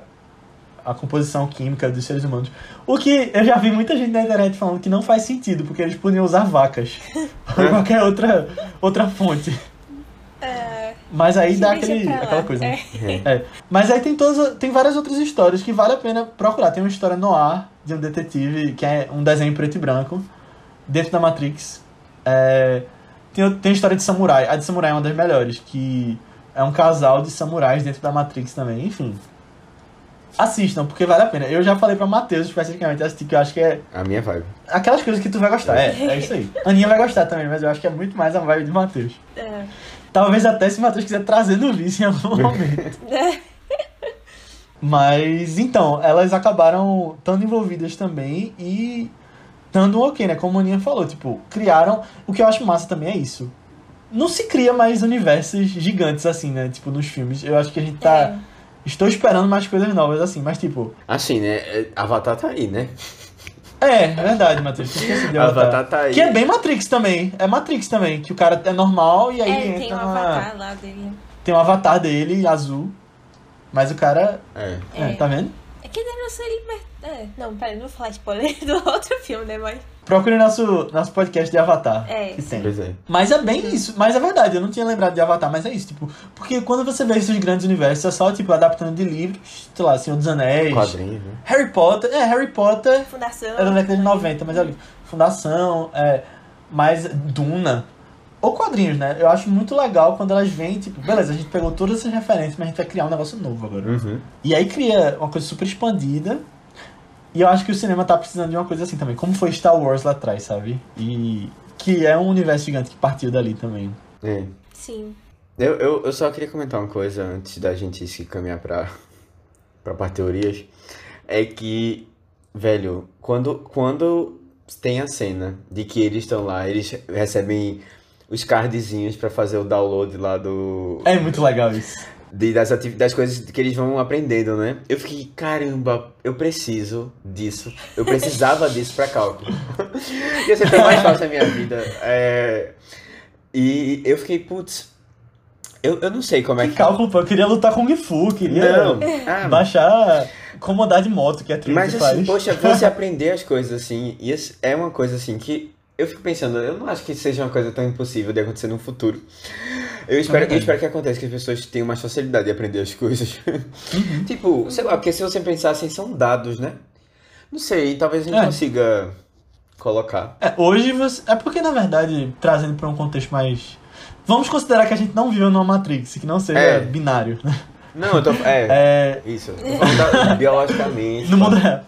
a composição química dos seres humanos. O que eu já vi muita gente na internet falando que não faz sentido, porque eles podiam usar vacas. ou qualquer outra, outra fonte. É, Mas aí dá aquele, aquela coisa. né? É. É. Mas aí tem todas, tem várias outras histórias que vale a pena procurar. Tem uma história no ar de um detetive que é um desenho preto e branco dentro da Matrix. É, tem, tem a história de samurai. A de samurai é uma das melhores, que é um casal de samurais dentro da Matrix também. Enfim. Assistam, porque vale a pena. Eu já falei pra Matheus especificamente assistir, que eu acho que é A minha vibe. aquelas coisas que tu vai gostar. É, é isso aí. Aninha vai gostar também, mas eu acho que é muito mais a vibe de Matheus. É. Talvez até se o Matheus quiser trazer no vício em algum momento. Mas então, elas acabaram estando envolvidas também e dando um ok, né? Como a Aninha falou, tipo, criaram. O que eu acho massa também é isso. Não se cria mais universos gigantes assim, né? Tipo, nos filmes. Eu acho que a gente tá. É. Estou esperando mais coisas novas assim, mas tipo. Assim, né? é, Avatar tá aí, né? É, é verdade, esquecido de Avatar. Avatar tá aí. Que é bem Matrix também. É Matrix também. Que o cara é normal e aí É, entra tem um avatar lá dele. Tem um avatar dele, azul. Mas o cara. É. É, É. tá vendo? É que deve ser liber... É, não, peraí, não vou falar spoiler do outro filme, né, mas... Procure nosso, nosso podcast de Avatar. É, que sim. tem. Pois é. Mas é bem isso. Mas é verdade, eu não tinha lembrado de Avatar, mas é isso. Tipo, porque quando você vê esses grandes universos, é só, tipo, adaptando de livros, sei lá, Senhor dos Anéis. Quadrinhos, né? Harry Potter. É, Harry Potter Fundação... é da década de 90, mas é ali. Fundação, é. Mais Duna. Ou quadrinhos, né? Eu acho muito legal quando elas vêm, tipo, beleza, a gente pegou todas essas referências, mas a gente vai criar um negócio novo agora. Uhum. E aí cria uma coisa super expandida. E eu acho que o cinema tá precisando de uma coisa assim também. Como foi Star Wars lá atrás, sabe? E que é um universo gigante que partiu dali também. É. Sim. Eu, eu, eu só queria comentar uma coisa antes da gente se caminhar pra, pra parte teorias. É que, velho, quando, quando tem a cena de que eles estão lá, eles recebem os cardzinhos pra fazer o download lá do. É muito legal isso. de- das, das coisas que eles vão aprendendo, né? Eu fiquei, caramba, eu preciso disso. Eu precisava disso pra cálculo. Ia ser tão mais fácil na minha vida. É, E eu fiquei, putz, eu, eu não sei como é Que que. cálculo, pô. Eu queria lutar Kung Fu, queria Não, ah, baixar como andar de moto que a Trinity mas faz. assim, poxa, você aprender as coisas assim, e é uma coisa assim que eu fico pensando, eu não acho que seja uma coisa tão impossível de acontecer no futuro. Eu espero, eu espero que aconteça, que as pessoas tenham mais facilidade de aprender as coisas. Uhum. tipo, sei lá, porque se você pensar assim, são dados, né? Não sei, talvez a gente É. consiga colocar. É, hoje você. É porque, na verdade, trazendo pra um contexto mais. Vamos considerar que a gente não vive numa Matrix, que não seja É. binário. né? Não, eu tô. É, É, isso. Da- biologicamente. no mundo real.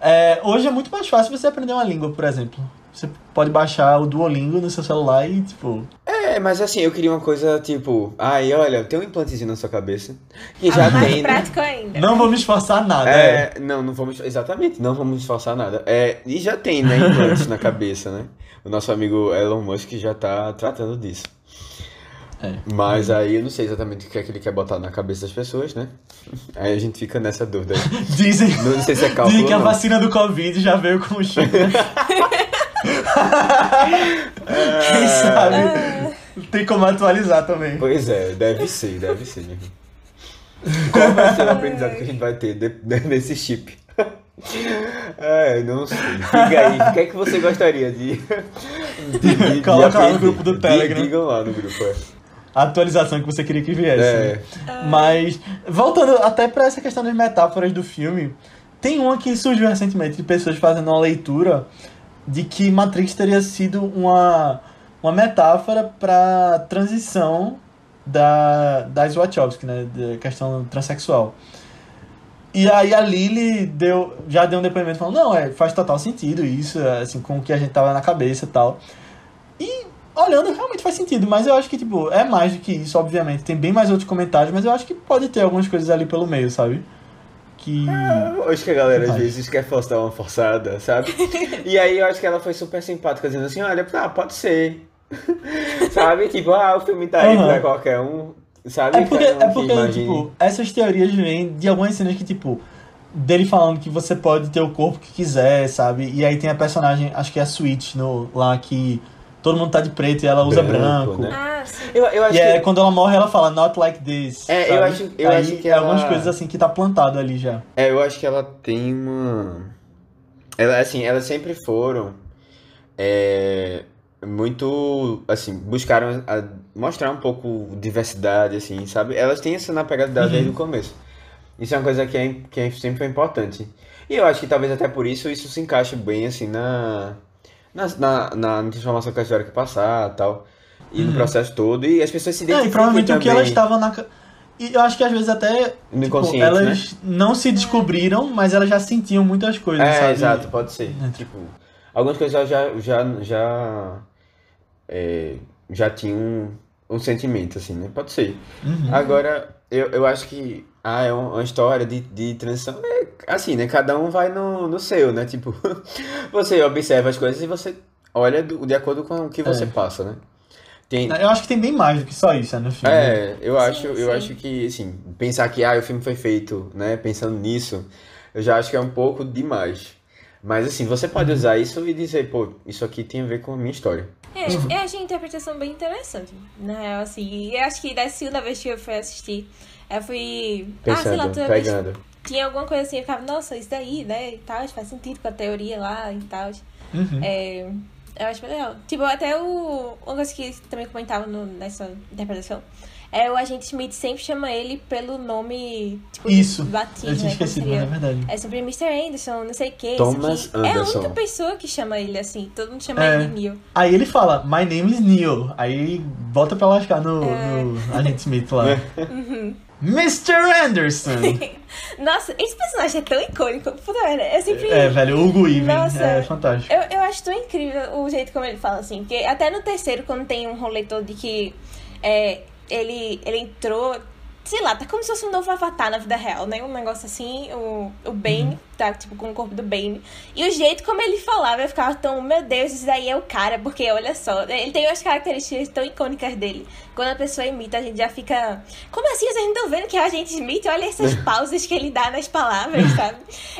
É, hoje é muito mais fácil você aprender uma língua, por exemplo. Você pode baixar o Duolingo no seu celular e, tipo. É, mas assim, eu queria uma coisa tipo, ai, olha, tem um implantezinho na sua cabeça. Que já mais tem, né? prático ainda. Não me esforçar nada. É. É, não, não vamos. Exatamente, não vamos esforçar nada. É, e já tem, né, implantes na cabeça, né? O nosso amigo Elon Musk já tá tratando disso. É. Mas aí eu não sei exatamente o que é que ele quer botar na cabeça das pessoas, né? Aí a gente fica nessa dúvida. Dizem, Não sei se é cálculo dizem que a vacina do Covid já veio com o chip. né? Quem sabe? Tem como atualizar também. Pois é, deve ser, deve ser mesmo. Qual vai ser o aprendizado que a gente vai ter desse chip? É, não sei. Diga aí, o que é que você gostaria de. de, de- de Coloca lá no grupo do Telegram. Digam lá no grupo, é. A atualização que você queria que viesse. É. né? Mas, voltando até pra essa questão das metáforas do filme, tem uma que surgiu recentemente de pessoas fazendo uma leitura de que Matrix teria sido uma, uma metáfora pra transição da, das Wachowski, né? Questão transexual. E aí a Lily deu, já deu um depoimento falando, não, é, faz total sentido isso, é, assim, com o que a gente tava na cabeça e tal. E olhando, realmente faz sentido, mas eu acho que, tipo, é mais do que isso, obviamente. Tem bem mais outros comentários, mas eu acho que pode ter algumas coisas ali pelo meio, sabe? Que. Eu acho que a galera às vezes quer forçar uma forçada, sabe? E aí eu acho que ela foi super simpática, dizendo assim, olha, ah, pode ser. sabe? Tipo, ah, o filme tá aí pra qualquer um. Sabe? É porque, um é que porque imagine. tipo, essas teorias vêm de algumas cenas que, tipo, dele falando que você pode ter o corpo que quiser, sabe? E aí tem a personagem, acho que é a Switch no, lá que todo mundo tá de preto e ela usa Branco, branco. né? Ah, sim. Eu, eu acho E é, que. quando ela morre, ela fala, not like this. É, eu sabe? acho- eu Aí, acho que é algumas ela- coisas assim que tá plantado ali já. É, eu acho que ela tem uma. Ela, assim, elas sempre foram. é, muito. Assim, buscaram a- mostrar um pouco diversidade, assim, sabe? Elas têm essa na pegada dela desde o começo. Isso é uma coisa que, é, que é- sempre foi importante. E eu acho que talvez até por isso isso se encaixe bem, assim, na. Na, na, na transformação que passar e tal. E no processo todo. E as pessoas se É, identificam e provavelmente o que também elas estavam na. E eu acho que às vezes até. no tipo, elas né? não se descobriram, mas elas já sentiam muitas coisas, É, sabe? exato, pode ser. Tipo, algumas coisas já já já é, já tinham um, um sentimento assim, né? Pode ser. Uhum. Agora, eu, eu acho que ah, é uma história de, de transição. É assim, né? Cada um vai no, no seu, né? Tipo, você observa as coisas e você olha do- de acordo com o que você É. passa, né? Tem, Eu acho que tem bem mais do que só isso né, no filme. é, eu Sim, acho, eu sim. acho que, assim, pensar que ah, o filme foi feito, né, pensando nisso, eu já acho que é um pouco demais. Mas assim, você pode usar isso e dizer, pô, isso aqui tem a ver com a minha história. É, eu achei a interpretação bem interessante. Na real, assim, e eu acho que da segunda vez que eu fui assistir, eu fui. ah, sei lá, Pensando, toda vez pegando. tinha alguma coisa assim, eu ficava, nossa, isso daí, né? E tal, faz sentido com a teoria lá e tal. Uhum. É, eu acho bem legal. Tipo, até o. Uma coisa que também comentava no- nessa interpretação é o agente Smith sempre chama ele pelo nome, tipo, Isso. batismo, Eu tinha né? esquecido, seria. mas é verdade. É sempre Mr. Anderson, não sei o que. Thomas É a Anderson. única pessoa que chama ele assim. Todo mundo chama É. ele de Neil. Aí ele fala, My name is Neil. Aí volta pra lascar no, É. no Agente Smith lá. Uhum. Mr. Anderson! Nossa, esse personagem é tão icônico. Puta merda, eu sempre. é, velho, o Hugo Even. Nossa. É fantástico. Eu, eu acho tão incrível o jeito como ele fala, assim. Porque até no terceiro, quando tem um rolê todo de que é, ele, ele entrou. Sei lá, tá como se fosse um novo avatar na vida real, né? Um negócio assim, o, o Bane, tá tipo com o corpo do Bane. E o jeito como ele falava, eu ficava tão, meu Deus, isso daí é o cara, porque olha só, ele tem umas características tão icônicas dele. Quando a pessoa imita, a gente já fica. Como assim? Vocês não estão vendo que o agente Smith? Olha essas pausas que ele dá nas palavras, sabe?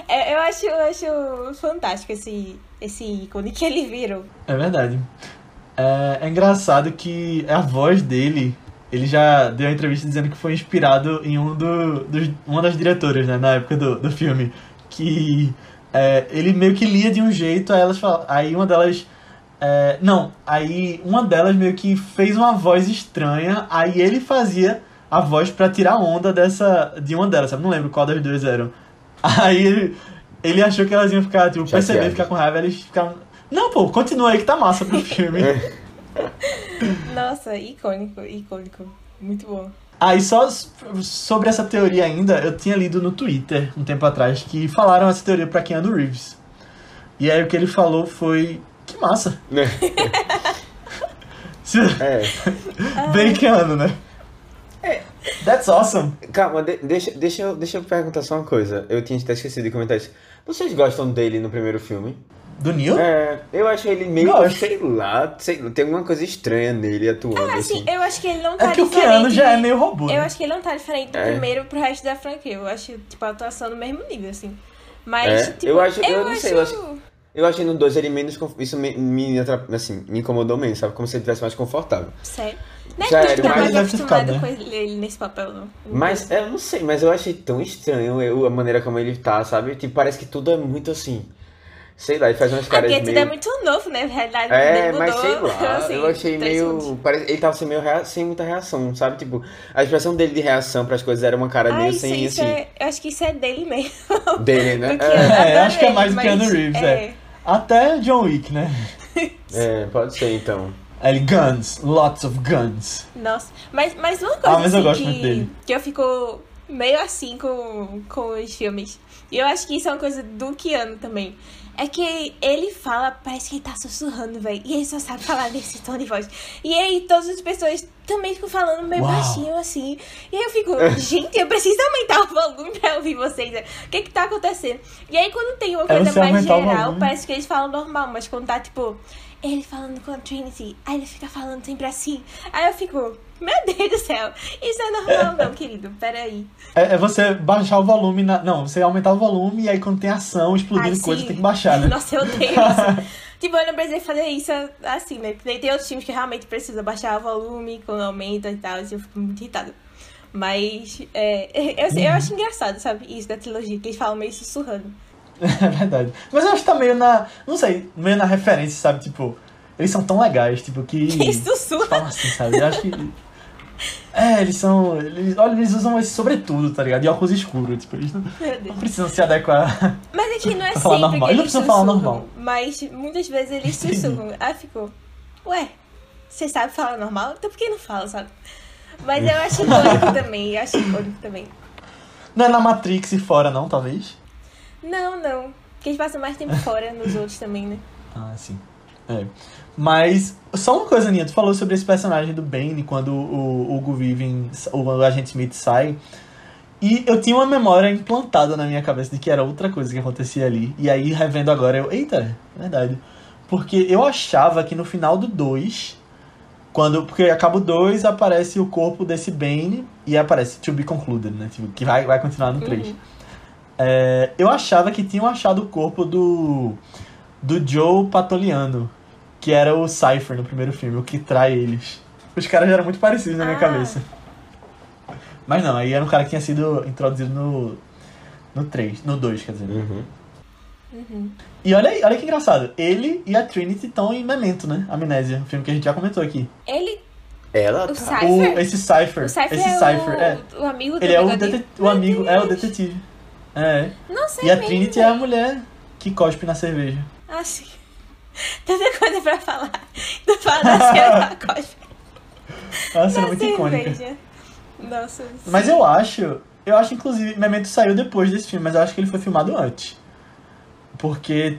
É, eu, acho, eu acho fantástico esse, esse ícone que ele virou. É verdade. É, é engraçado que a voz dele, ele já deu uma entrevista dizendo que foi inspirado em um do, dos, uma das diretoras, né, na época do, do filme. Que é, ele meio que lia de um jeito, aí elas aí uma delas. é, não, aí uma delas meio que fez uma voz estranha, aí ele fazia a voz pra tirar onda dessa. de uma delas, sabe? Não lembro qual das duas eram. Aí ele, ele achou que elas iam ficar, tipo, perceber, ficar com raiva, eles ficaram. Não, pô, continua aí que tá massa pro filme. Nossa, icônico, icônico. Muito bom. Aí só s- sobre essa teoria ainda, eu tinha lido no Twitter um tempo atrás que falaram essa teoria pra Keanu Reeves. E aí o que ele falou foi. Que massa! Se- É. Bem Keanu, né? That's awesome! Calma, de- deixa, deixa, eu, deixa eu perguntar só uma coisa. Eu tinha até esquecido de comentar isso. Vocês gostam dele no primeiro filme? Do Neil? É, eu acho ele meio, Gosto. sei lá, sei, lá, tem alguma coisa estranha nele atuando, Ah, assim. assim, eu acho que ele não tá É que o diferente. Keanu já é meio robô. Eu né? acho que ele não tá diferente do É. primeiro pro resto da franquia. Eu acho, tipo, a atuação no mesmo nível, assim. Mas, É, tipo, eu acho- eu não sei, eu Eu achei no 2 ele menos. Isso me, me, assim, me incomodou menos, sabe? Como se ele tivesse mais confortável. Sério. Não é Sério, porque tá mais acostumado ficado, com ele nesse papel, não. Mas é, eu não sei, mas eu achei tão estranho eu- a maneira como ele tá, sabe? Tipo, parece que tudo é muito assim. Sei lá, ele faz umas É caras porque tudo meio. é muito novo, né? Na realidade, É, ele mas mudou, sei lá, assim, eu achei meio. Parece, ele tava sem, meio rea- sem muita reação, sabe? Tipo, a expressão dele de reação pras coisas era uma cara Ah, meio isso, sem isso assim. é, eu acho que isso é dele mesmo. Dele, né? É, eu É, acho que é mais do mas Keanu Reeves, é. Até John Wick, né? é, pode ser então. Ele, guns, lots of guns. Nossa, mas, mas uma coisa Ah, mas eu assim gosto que, muito dele. que eu fico meio assim com, com os filmes. E eu acho que isso é uma coisa do Keanu também. É que ele fala, parece que ele tá sussurrando, velho. E ele só sabe falar nesse tom de voz. E aí todas as pessoas também ficam falando meio Uau. baixinho assim. E aí eu fico, gente, eu preciso aumentar o volume pra ouvir vocês. O que que tá acontecendo? E aí quando tem uma É coisa mais geral, parece que eles falam normal. Mas quando tá tipo, ele falando com a Trinity, aí ele fica falando sempre assim. Aí eu fico, meu Deus do céu, isso é normal não, querido, peraí. É, é você baixar o volume na. Não, você aumentar o volume e aí quando tem ação, explodindo coisa, tem que baixar né? Nossa, eu odeio isso. tipo, eu não precisei fazer isso assim, né? Porque tem outros times que realmente precisam baixar o volume quando aumenta e tal, e eu fico muito irritada. Mas é, eu, eu Uhum. acho engraçado, sabe? Isso da trilogia, que eles falam meio sussurrando. É verdade. Mas eu acho que tá meio na. Não sei, meio na referência, sabe? Tipo, eles são tão legais, tipo, que. Que sussurra. Falam assim, sabe? Eu acho que. É, eles são. Eles, olha, eles usam esse sobretudo, tá ligado? E óculos escuros, tipo, eles não, não precisam se adequar. Mas aqui não é sempre normal. que Eles não precisam falar normal. Mas muitas vezes eles sussurram. Aí ficou, ué, você sabe falar normal? Então por que não fala, sabe? Mas eu acho icônico também, eu acho icônico também. Não é na Matrix e fora, não, talvez? Não, não. Porque eles passam mais tempo fora nos outros também, né? Ah, sim. É. Mas, só uma coisa, Ninha, tu falou sobre esse personagem do Bane quando o Hugo Viven, o agente Smith sai. E eu tinha uma memória implantada na minha cabeça de que era outra coisa que acontecia ali. E aí, revendo agora, eu. Eita, é verdade. Porque eu achava que no final do 2. Quando, porque acaba o 2, aparece o corpo desse Bane e aparece To Be Concluded, né? Tipo, que vai, vai continuar no 3. Uhum. É, eu achava que tinham achado o corpo do. Do Joe Patoliano, que era o Cypher no primeiro filme, o que trai eles. Os caras já eram muito parecidos na minha Ah. cabeça. Mas não, aí era um cara que tinha sido introduzido no. no 3, no 2, quer dizer. Uhum. Uhum. E olha aí, olha que engraçado. Ele e a Trinity estão em Memento, né? Amnésia, um filme que a gente já comentou aqui. Ele, Ela o tá. Cypher, O, esse Cypher. o Cypher esse é, Cypher, o, é. o amigo do Ele é o, detet- o amigo, é o detetive. É. Não sei E a mesmo, Trinity é a mulher que cospe na cerveja. Ah, sim. Tanta coisa pra falar. Tô falando da cena da cospe. É muito icônica. Nossa. Mas eu acho, eu acho inclusive, Memento saiu depois desse filme, mas eu acho que ele foi filmado antes. Porque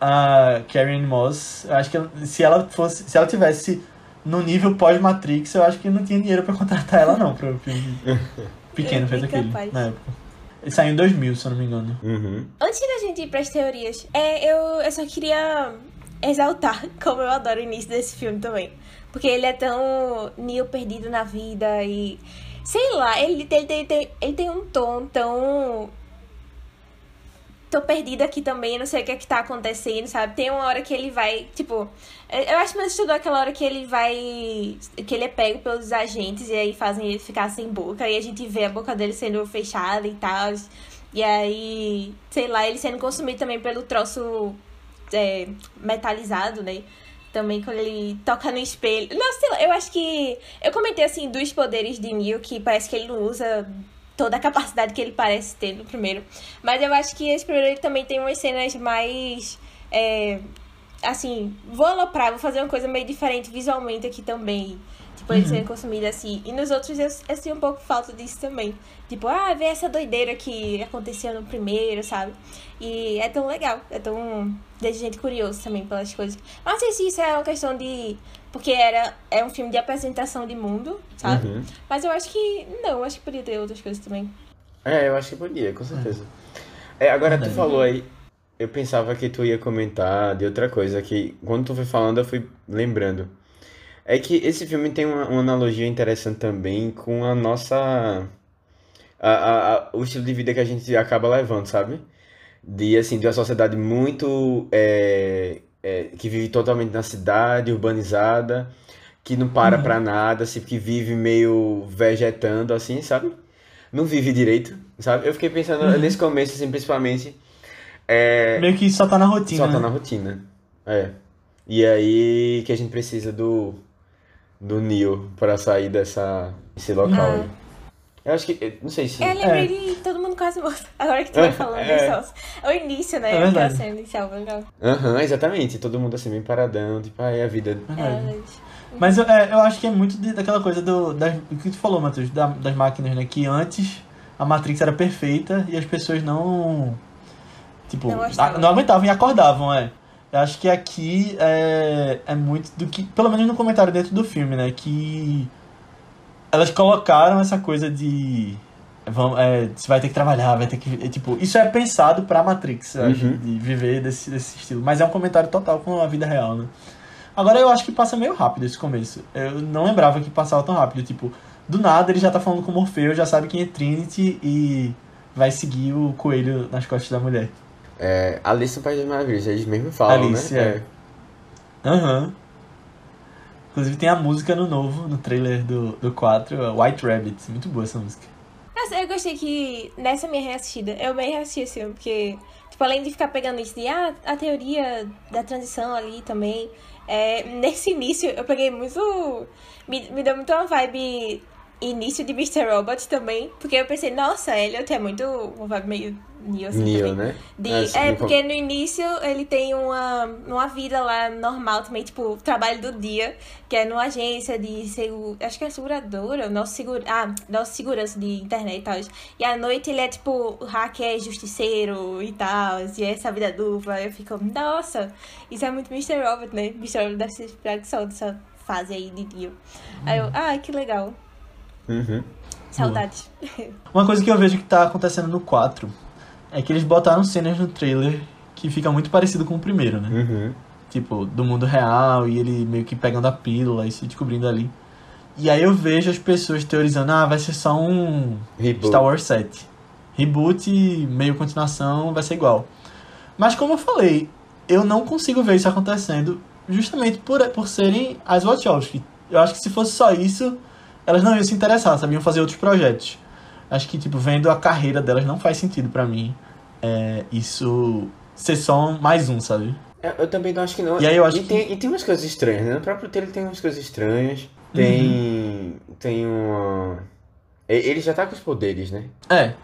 a Karen Moss, eu acho que se ela fosse, se ela tivesse no nível pós-Matrix, eu acho que não tinha dinheiro pra contratar ela não pro filme pequeno feito aquele na época. Ele saiu em 2000, se eu não me engano. Uhum. Antes da gente ir pras teorias, é, eu, eu só queria exaltar como eu adoro o início desse filme também. Porque ele é tão Neo perdido na vida e. Sei lá, ele, ele, tem- tem, ele tem um tom tão. Tô perdida aqui também, não sei o que é que tá acontecendo, sabe? Tem uma hora que ele vai, tipo. Eu acho que você estudou aquela hora que ele vai. que ele é pego pelos agentes e aí fazem ele ficar sem boca. E a gente vê a boca dele sendo fechada e tal. E aí, sei lá, ele sendo consumido também pelo troço é, metalizado, né? Também quando ele toca no espelho. Nossa, sei lá, eu acho que. Eu comentei assim dos poderes de Neo, que parece que ele não usa toda a capacidade que ele parece ter no primeiro. Mas eu acho que esse primeiro ele também tem umas cenas mais. é, assim, vou aloprar, vou fazer uma coisa meio diferente visualmente aqui também. Tipo, ele sendo consumido assim. E nos outros eu, eu sinto um pouco falta disso também. Tipo, ah, ver essa doideira que aconteceu no primeiro, sabe? E é tão legal, é tão. deixa gente curioso também pelas coisas. Não sei se isso é uma questão de. Porque era, é um filme de apresentação de mundo, sabe? Uhum. Mas eu acho que. Não, acho que podia ter outras coisas também. É, eu acho que podia, com certeza. É, agora tu Verdade. falou aí, eu pensava que tu ia comentar de outra coisa, que quando tu foi falando eu fui lembrando. É que esse filme tem uma, uma analogia interessante também com a nossa. a- a- a- o estilo de vida que a gente acaba levando, sabe? De, assim, de uma sociedade muito. é, é, que vive totalmente na cidade, urbanizada, que não para pra nada, assim, que vive meio vegetando, assim, sabe? Não vive direito, sabe? Eu fiquei pensando nesse começo, assim, principalmente. É, Meio que só tá na rotina. só tá né? na rotina. É. E aí que a gente precisa do do Neo pra sair dessa esse local Ah. Eu acho que eu não sei se Eu lembrei de todo mundo quase morto. Agora que tu É, vai falando é. desse negócio. É o início, né? É Aquela cena inicial, legal. Aham, exatamente. Todo mundo assim bem paradão, tipo, aí a vida. É, Mas eu, é, eu acho que é muito de- daquela coisa do, das, o que tu falou, Matheus, da- das máquinas, né? Que antes a Matrix era perfeita e as pessoas não. Tipo, Não a- não aguentavam e acordavam, é. Eu acho que aqui é, é muito do que. Pelo menos no comentário dentro do filme, né? Que elas colocaram essa coisa de. Vão, é, você vai ter que trabalhar, vai ter que. é, tipo, isso é pensado pra Matrix, eu acho, Uhum. de viver desse, desse estilo. Mas é um comentário total com a vida real, né? Agora eu acho que passa meio rápido esse começo. Eu não lembrava que passava tão rápido. Tipo, do nada ele já tá falando com o Morfeu, já sabe quem é Trinity e vai seguir o coelho nas costas da mulher. É, Alice no País das Maravilhas, eles mesmo falam, Alice, né? é. Aham. Inclusive tem a música no novo, no trailer do, do 4, White Rabbit. Muito boa essa música. Nossa, eu gostei que nessa minha reassistida, eu bem reassisti esse filme, porque, tipo, além de ficar pegando isso de ah, a teoria da transição ali também, é, nesse início eu peguei muito. Me, me deu muito uma vibe início de Mr. Robot também, porque eu pensei, nossa, Elliot é muito uma vibe meio Neo, assim, Neo, também. né? De, Assim, é, porque no início ele tem uma, uma vida lá normal também, tipo, trabalho do dia, que é numa agência de seguro, acho que é seguradora, nosso seguro, ah, nosso segurança de internet e tal. E à noite ele é tipo hacker, justiceiro e tal, e essa vida dupla. Eu fico, nossa, isso é muito Mr. Robot, né? Mr. Robot deve ser inspirado só dessa fase aí de Neo. Aí eu, ah, que legal. Uhum. Saudades. Uma coisa que eu vejo que tá acontecendo no 4 é que eles botaram cenas no trailer que fica muito parecido com o primeiro, né? Uhum. Tipo, do mundo real e ele meio que pegando a pílula e se descobrindo ali. E aí eu vejo as pessoas teorizando, ah, vai ser só um Reboot. Star Wars 7. Reboot, meio continuação, vai ser igual. Mas como eu falei, eu não consigo ver isso acontecendo justamente por, por serem as Wachowski. Eu acho que se fosse só isso, elas não iam se interessar, sabiam fazer outros projetos. Acho que, tipo, vendo a carreira delas, não faz sentido pra mim é, isso ser só mais um, sabe? Eu, eu também não acho que não. E aí eu acho e que- tem, e tem umas coisas estranhas, né? No próprio trailer tem umas coisas estranhas. Tem. Tem uma. Ele já tá com os poderes, né? É,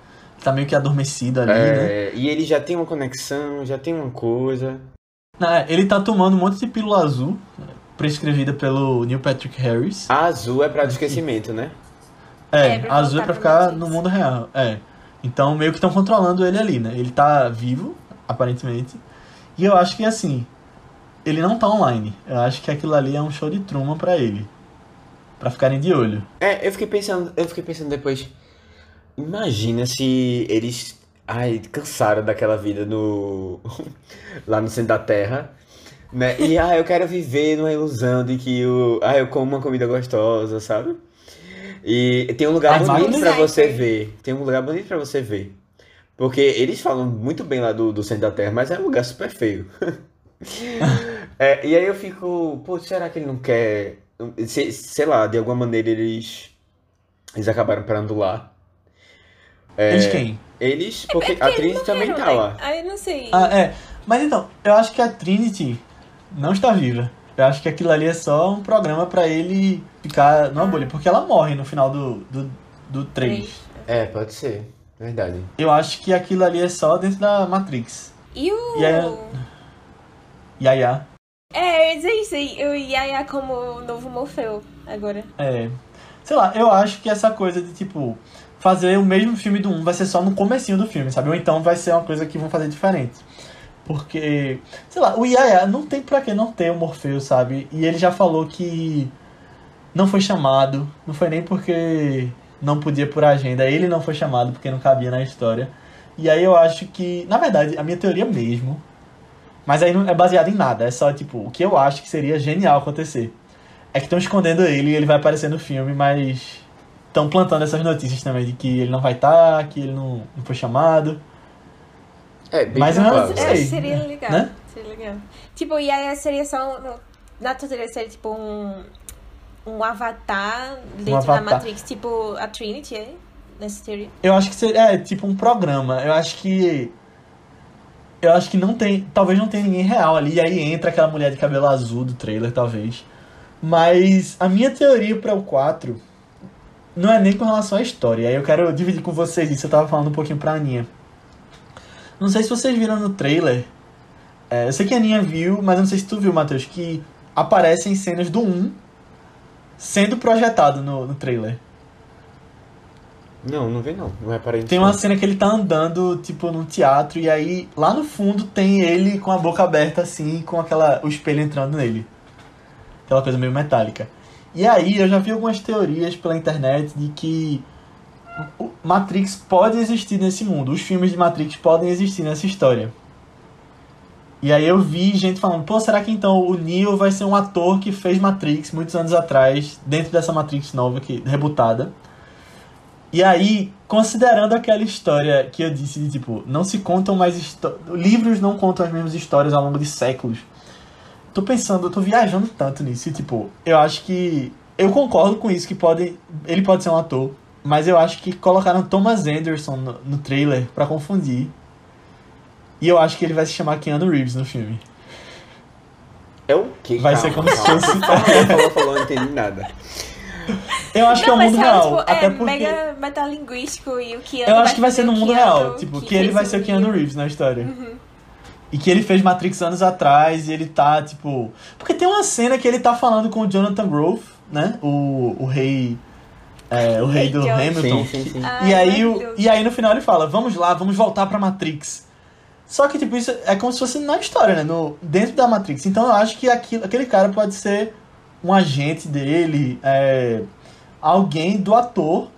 tá meio que adormecido ali, né? É, E ele já tem uma conexão, já tem uma coisa. É, ele tá tomando um monte de pílula azul, prescrevida pelo Neil Patrick Harris. A azul é pra do esquecimento, né? É, É, azul é pra ficar no mundo real. É. Então meio que estão controlando ele ali, né? Ele tá vivo, aparentemente. E eu acho que assim, ele não tá online. Eu acho que aquilo ali é um show de Truman pra ele. Pra ficarem de olho. É, eu fiquei pensando, eu fiquei pensando depois. Imagina se eles. Ai, cansaram daquela vida no. lá no centro da Terra. Né? E ah, eu quero viver numa ilusão de que o. Ah, eu como uma comida gostosa, sabe? E tem um lugar Ah, bonito mas- pra você ver. Tem um lugar bonito pra você ver. Porque eles falam muito bem lá do, do centro da Terra, mas é um lugar super feio. É, e aí eu fico, pô, será que ele não quer. se- sei lá, de alguma maneira eles. Eles acabaram parando lá. É, Eles quem? Eles, porque porque a eles Trinity também tá né? lá. Aí eu não sei. Ah, é. Mas então, eu acho que a Trinity não está viva. Eu acho que aquilo ali é só um programa pra ele ficar numa bolha. Porque ela morre no final do, do, do 3. Três. É, pode ser. Verdade. Eu acho que aquilo ali é só dentro da Matrix. E o. Yaya. É, eu ia dizer isso aí. O Yaya como o novo Morfeu agora. É. Sei lá, eu acho que essa coisa de, tipo, fazer o mesmo filme do 1 vai ser só no comecinho do filme, sabe? Ou então vai ser uma coisa que vão fazer diferente. Porque, sei lá, o Yaya não tem pra que não ter o Morpheus, sabe? E ele já falou que não foi chamado, não foi nem porque não podia por agenda, ele não foi chamado porque não cabia na história. E aí eu acho que, na verdade, a minha teoria mesmo, mas aí não é baseada em nada, é só tipo, o que eu acho que seria genial acontecer. É que estão escondendo ele e ele vai aparecer no filme, mas estão plantando essas notícias também de que ele não vai estar, que ele não, não foi chamado. É, bem Mas eu não sei. É, seria legal. né? Seria legal. Tipo, o Yaya seria só. um- Na teoria seria tipo um. Um avatar dentro da avatar. Matrix, tipo a Trinity, é? Nessa teoria. Eu acho que seria é, tipo um programa. Eu acho que. Eu acho que não tem. Talvez não tenha ninguém real ali. E aí entra aquela mulher de cabelo azul do trailer, talvez. Mas a minha teoria para o 4 não é nem com relação à história. Aí eu quero dividir com vocês isso. Eu tava falando um pouquinho pra Aninha. Não sei se vocês viram no trailer. É, eu sei que a Aninha viu, mas eu não sei se tu viu, Matheus, que aparecem cenas do 1 sendo projetado no, no trailer. Não, não vê não. Não reparei nisso. Tem uma cena que ele tá andando, tipo, num teatro, e aí lá no fundo tem ele com a boca aberta, assim, com aquela. o espelho entrando nele. Aquela coisa meio metálica. E aí eu já vi algumas teorias pela internet de que Matrix pode existir nesse mundo. Os filmes de Matrix podem existir nessa história. E aí eu vi gente falando, pô, será que então o Neo vai ser um ator que fez Matrix muitos anos atrás, dentro dessa Matrix nova, que rebutada? E aí, considerando aquela história que eu disse de tipo, não se contam mais livros não contam as mesmas histórias ao longo de séculos. Tô pensando, eu tô viajando tanto nisso, e, tipo, eu acho que eu concordo com isso que pode ele pode ser um ator, mas eu acho que colocaram Thomas Anderson no, no trailer para confundir. E eu acho que ele vai se chamar Keanu Reeves no filme. É o que? Vai ser como se fosse. falou, falou, não entendi nada. Eu acho não, que é o mundo real. Tipo, até é porque... mega metalinguístico e o Keanu Eu acho que vai ser no mundo Keanu, real. Tipo, que, que ele vai ser o Keanu Reeves na história. Uhum. E que ele fez Matrix anos atrás e ele tá, tipo. Porque tem uma cena que ele tá falando com o Jonathan Grove, né? O, o rei. É, o rei do. Hamilton. Sim, sim, sim. Ai, E aí, o, e aí no final ele fala, vamos lá, vamos voltar pra Matrix. Só que, tipo, isso é como se fosse na história, né? No, dentro da Matrix. Então eu acho que aquilo, aquele cara pode ser um agente dele, é, alguém do ator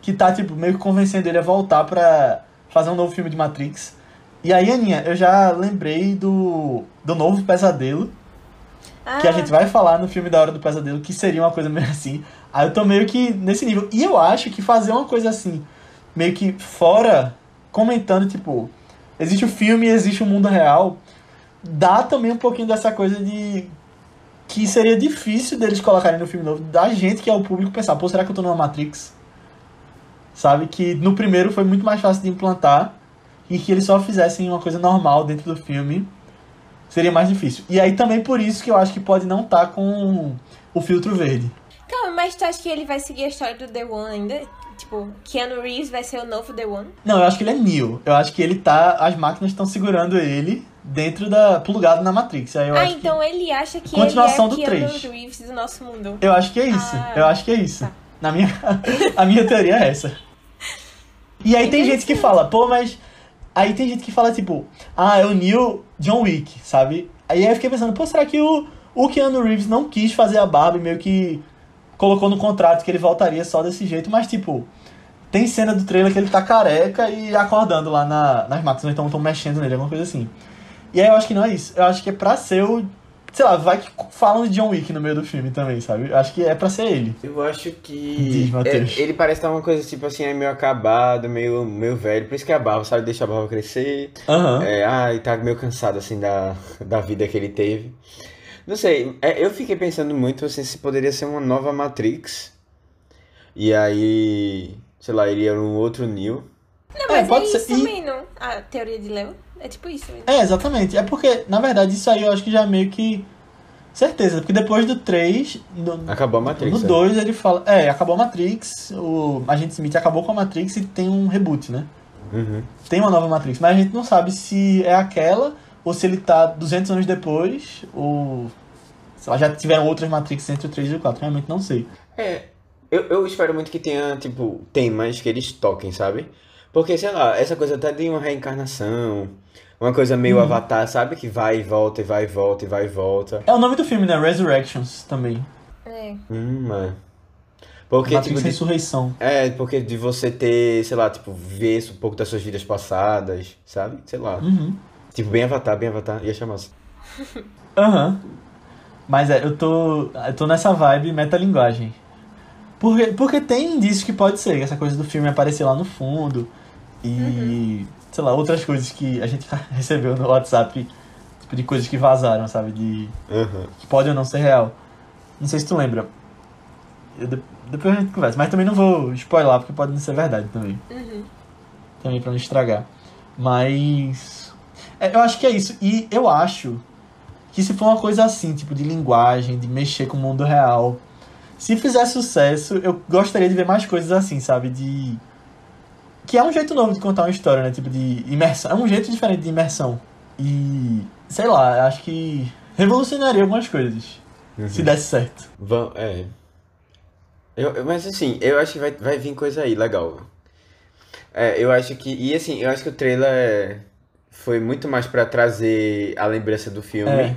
que tá, tipo, meio que convencendo ele a voltar pra fazer um novo filme de Matrix. E aí, Aninha, eu já lembrei do, do novo pesadelo, que a Ah, gente vai falar no filme da Hora do Pesadelo, que seria uma coisa meio assim. Aí eu tô meio que nesse nível. E eu acho que fazer uma coisa assim, meio que fora, comentando, tipo, existe o filme e existe o mundo real, dá também um pouquinho dessa coisa de. que seria difícil deles colocarem no filme novo, da gente que é o público pensar, pô, será que eu tô numa Matrix? Sabe? Que no primeiro foi muito mais fácil de implantar e que eles só fizessem uma coisa normal dentro do filme seria mais difícil. E aí também por isso que eu acho que pode não estar com o filtro verde. Calma, mas tu acha que ele vai seguir a história do The One ainda? Tipo, Keanu Reeves vai ser o novo The One? Não, eu acho que ele é Neo. Eu acho que ele tá. As máquinas estão segurando ele dentro da. plugado na Matrix. Aí eu ah, acho então ele acha que Continuação ele do é Keanu três. Reeves do nosso mundo. que. Eu acho que é isso. Ah, eu acho que é isso. tá. Na minha. a minha teoria é essa. E aí tem gente que fala, pô, mas. Aí tem gente que fala, tipo, ah, é o Neo John Wick, sabe? Aí eu fiquei pensando, pô, será que o, o Keanu Reeves não quis fazer a barba e meio que colocou no contrato que ele voltaria só desse jeito, mas tipo, tem cena do trailer que ele tá careca e acordando lá na, nas máquinas, ou então estão mexendo nele, alguma coisa assim. E aí eu acho que não é isso. Eu acho que é pra ser o. Sei lá, vai que falam de John Wick no meio do filme também, sabe? Eu acho que é pra ser ele. Eu acho que. Diz, é, ele parece estar uma coisa tipo assim, é meio acabado, meio, meio velho. Por isso que é a barba, sabe? Deixa a barba crescer. Aham. É, ai, tá meio cansado assim da, da vida que ele teve. Não sei, é, eu fiquei pensando muito assim, se poderia ser uma nova Matrix. E aí, sei lá, iria um outro Neo. Não, É, mas é, pode ser. isso E- também, não? A teoria de Leo é tipo isso mesmo. É, exatamente. É porque, na verdade, isso aí eu acho que já é meio que. Certeza, porque depois do 3. No, Acabou a Matrix. no né? 2 ele fala. É, acabou a Matrix, o Agente Smith acabou com a Matrix e tem um reboot, né? Uhum. Tem uma nova Matrix, mas a gente não sabe se é aquela ou se ele tá 200 anos depois ou. Se lá, já tiveram outras Matrix entre o 3 e o 4, realmente não sei. É, eu, eu espero muito que tenha, tipo, temas que eles toquem, sabe? Porque, sei lá, essa coisa até de uma reencarnação, uma coisa meio Uhum. avatar, sabe? Que vai e volta, e vai e volta, e vai e volta. É o nome do filme, né? Resurrections também. É. Hum, é. Porque, Matrix tipo, de, Ressurreição. é, porque de você ter, sei lá, tipo, ver um pouco das suas vidas passadas, sabe? Sei lá. Uhum. Tipo, bem avatar, bem avatar, ia chamar assim. Aham. Mas é, eu tô. Eu tô nessa vibe metalinguagem. Porque, porque tem indícios que pode ser, essa coisa do filme aparecer lá no fundo. E. sei lá, outras coisas que a gente recebeu no WhatsApp, tipo, de coisas que vazaram, sabe? De. Aham. que pode ou não ser real. Não sei se tu lembra. Eu de- depois a gente conversa. Mas também não vou spoiler, porque pode não ser verdade também. Uhum. Também pra não estragar. Mas. É, eu acho que é isso. E eu acho que se for uma coisa assim, tipo de linguagem, de mexer com o mundo real, se fizer sucesso, eu gostaria de ver mais coisas assim, sabe? De. Que é um jeito novo de contar uma história, né? Tipo de imersão. É um jeito diferente de imersão. E. Sei lá, acho que revolucionaria algumas coisas. Se desse certo. Vão, é. Eu, eu- mas assim, eu acho que vai, vai vir coisa aí, legal. É, eu acho que. E assim, eu acho que o trailer é- foi muito mais pra trazer a lembrança do filme. É.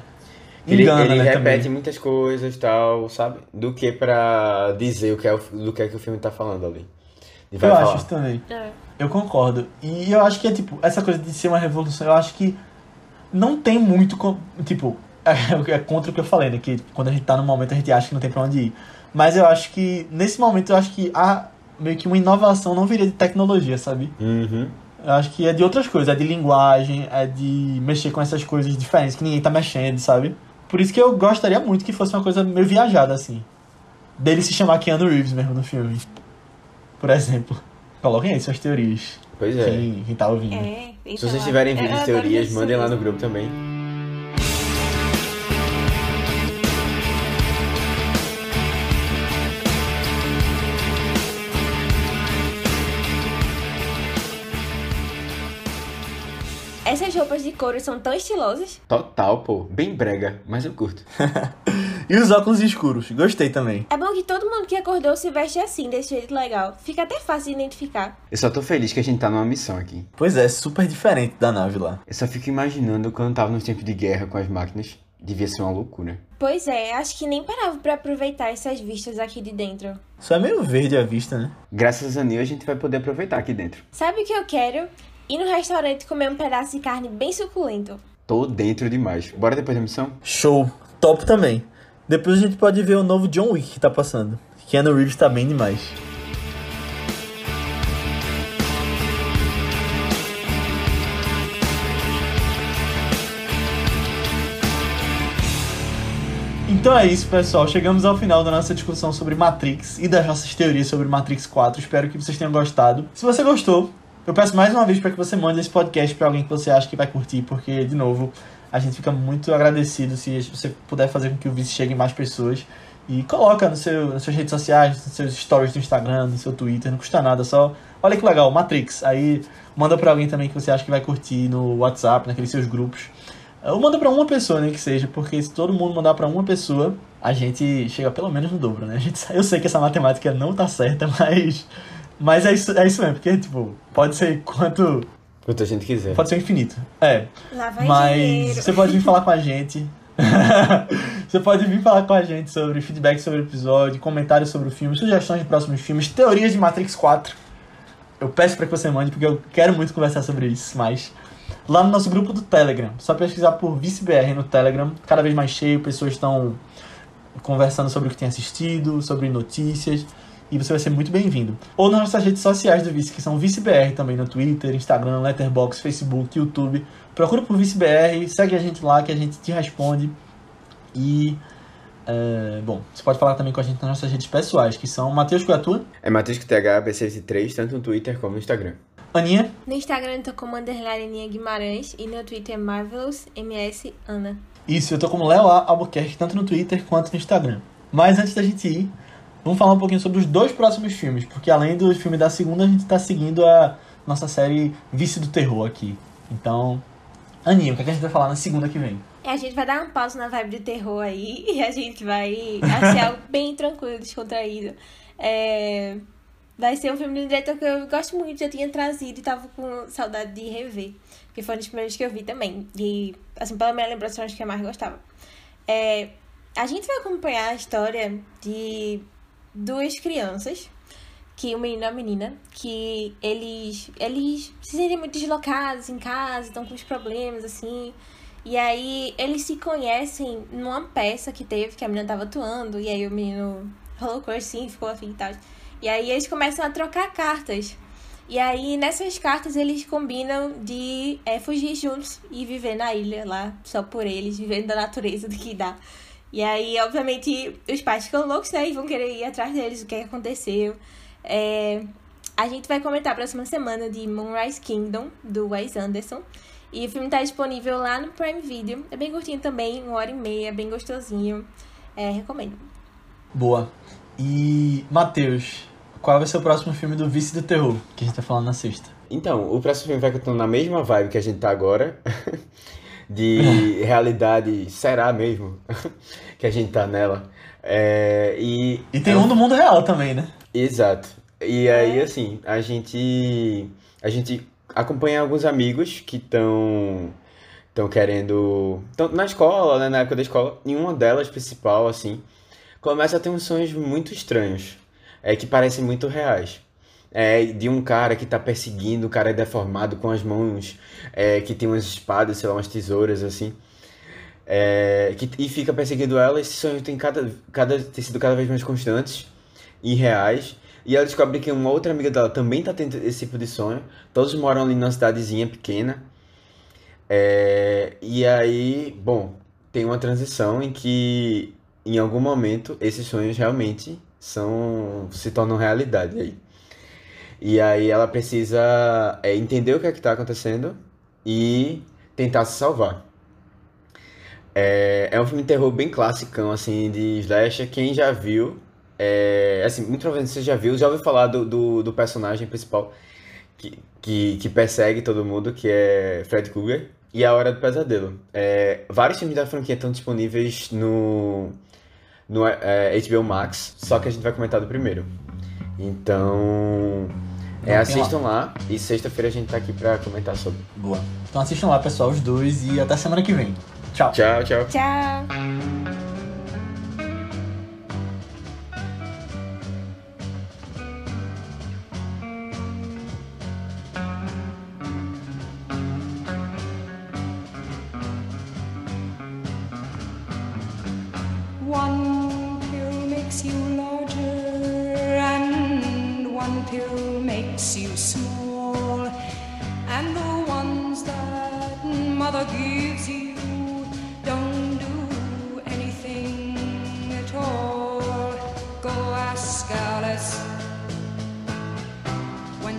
Ele, Engana, ele né, repete também. muitas coisas e tal, sabe? Do que pra dizer o que é o, do que é que o filme tá falando ali. Eu falar. acho isso também. É. Eu concordo. E eu acho que é tipo, essa coisa de ser uma revolução, eu acho que não tem muito. Tipo, é, é contra o que eu falei, né? Que quando a gente tá no momento a gente acha que não tem pra onde ir. Mas eu acho que, nesse momento, eu acho que a, meio que uma inovação não viria de tecnologia, sabe? Uhum. Eu acho que é de outras coisas, é de linguagem, é de mexer com essas coisas diferentes que ninguém tá mexendo, sabe? Por isso que eu gostaria muito que fosse uma coisa meio viajada, assim. Dele se chamar Keanu Reeves mesmo no filme. Por exemplo. Coloquem aí suas teorias. Pois é. Quem, quem tá ouvindo. É, então, Se vocês tiverem eu- vídeos de adoro teorias, mandem lá no grupo também. Essas roupas de couro são tão estilosas. Total, pô. Bem brega, mas eu curto. E os óculos escuros, gostei também. É bom que todo mundo que acordou se veste assim, desse jeito legal. Fica até fácil de identificar. Eu só tô feliz que a gente tá numa missão aqui. Pois é, super diferente da nave lá. Eu só fico imaginando quando tava nos tempos de guerra com as máquinas. Devia ser uma loucura. Pois é, acho que nem parava pra aproveitar essas vistas aqui de dentro. Só é meio verde à vista, né? Graças a Neil a gente vai poder aproveitar aqui dentro. Sabe o que eu quero? Ir no restaurante comer um pedaço de carne bem suculento. Tô dentro demais. Bora depois da missão? Show. Top também. Depois a gente pode ver o novo John Wick que tá passando. Keanu Reeves tá bem demais. Então é isso, pessoal. Chegamos ao final da nossa discussão sobre Matrix e das nossas teorias sobre Matrix 4. Espero que vocês tenham gostado. Se você gostou, eu peço mais uma vez para que você mande esse podcast para alguém que você acha que vai curtir, porque, de novo, a gente fica muito agradecido se você puder fazer com que o Vice chegue em mais pessoas. E coloca no seu, nas suas redes sociais, nos seus stories do Instagram, no seu Twitter, não custa nada, só. Olha que legal, Matrix. Aí manda pra alguém também que você acha que vai curtir no WhatsApp, naqueles seus grupos. Ou manda pra uma pessoa, nem que seja, porque se todo mundo mandar pra uma pessoa, a gente chega pelo menos no dobro, né? A gente, eu sei que essa matemática não tá certa, mas. Mas é isso, é isso mesmo, porque, tipo, pode ser quanto. Quanto a gente quiser. Pode ser infinito. É. Lá vai Mas dinheiro. você pode vir falar com a gente. você pode vir falar com a gente sobre feedback sobre o episódio, comentários sobre o filme, sugestões de próximos filmes, teorias de Matrix 4. Eu peço pra que você mande, porque eu quero muito conversar sobre isso, mas lá no nosso grupo do Telegram, só pesquisar por ViceBR no Telegram, cada vez mais cheio, pessoas estão conversando sobre o que tem assistido, sobre notícias, e você vai ser muito bem-vindo. Ou nas nossas redes sociais do Vice, que são ViceBR também no Twitter, Instagram, Letterboxd, Facebook, YouTube. Procura por ViceBR, segue a gente lá que a gente te responde. E, é, bom, você pode falar também com a gente nas nossas redes pessoais, que são Matheus Cuiatua, É Matheus com TH, B63, tanto no Twitter como no Instagram. Aninha, No Instagram eu tô como underline Aninha Guimarães e no Twitter é Marvelous MS Ana. Isso, eu tô como Léo A. Albuquerque, tanto no Twitter quanto no Instagram. Mas antes da gente ir, vamos falar um pouquinho sobre os dois próximos filmes, porque além do filme da segunda, a gente tá seguindo a nossa série Vice do Terror aqui. Então, Aninha, o que, é que a gente vai falar na segunda que vem? E a gente vai dar um pausa na vibe do terror aí e a gente vai achar algo bem tranquilo, descontraído. É, Vai ser um filme de um diretor que eu gosto muito, já tinha trazido e tava com saudade de rever. Que foi um dos primeiros que eu vi também. E, assim, pela minha lembrança, acho que eu mais gostava. É, a gente vai acompanhar a história de duas crianças, que um menino e uma menina, que eles, eles se sentem muito deslocados em casa, estão com uns problemas, assim. E aí eles se conhecem numa peça que teve, que a menina tava atuando, e aí o menino rolou crush, sim, ficou afim e tal. E aí eles começam a trocar cartas. E aí, nessas cartas, eles combinam de é, fugir juntos e viver na ilha lá, só por eles, vivendo da natureza do que dá. E aí, obviamente, os pais ficam loucos, né? E vão querer ir atrás deles, o que aconteceu. É, a gente vai comentar a próxima semana de Moonrise Kingdom, do Wes Anderson. E o filme tá disponível lá no Prime Video. É bem curtinho também, uma hora e meia, bem gostosinho. É, recomendo. Boa. E, Matheus, qual vai ser o próximo filme do Vice do Terror, que a gente tá falando na sexta? Então, o próximo filme vai continuar na mesma vibe que a gente tá agora. De realidade, será mesmo? que a gente tá nela. É, e E tem um do mundo real também, né? Exato. E aí, assim, a gente. A gente acompanha alguns amigos que estão. Estão querendo. Estão na escola, né? Na época da escola. E uma delas, principal, assim, começa a ter uns sonhos muito estranhos. É, que parecem muito reais. É, de um cara que tá perseguindo, o cara é deformado com as mãos, é, que tem umas espadas, sei lá, umas tesouras, assim. É, que, e fica perseguindo ela. Esses sonhos têm, cada, cada, têm sido cada vez mais constantes e reais. E ela descobre que uma outra amiga dela também tá tendo esse tipo de sonho. Todos moram ali numa cidadezinha pequena. É, e aí, bom, tem uma transição em que em algum momento esses sonhos realmente são se tornam realidade aí. E aí ela precisa é, entender o que é que tá acontecendo e tentar se salvar. É, é um filme de terror bem classicão, assim, de slasher. Quem já viu, é, assim, muito provavelmente você já viu, já ouviu falar do, do, do personagem principal que, que, que, persegue todo mundo, que é Fred Krueger, e A Hora do Pesadelo. É, vários filmes da franquia estão disponíveis no, no é, HBO Max, só que a gente vai comentar do primeiro. Então, é, assistam lá. lá e sexta-feira a gente tá aqui pra comentar sobre. Boa. Então assistam lá, pessoal, os dois, e até semana que vem. Tchau. Tchau, tchau. Tchau.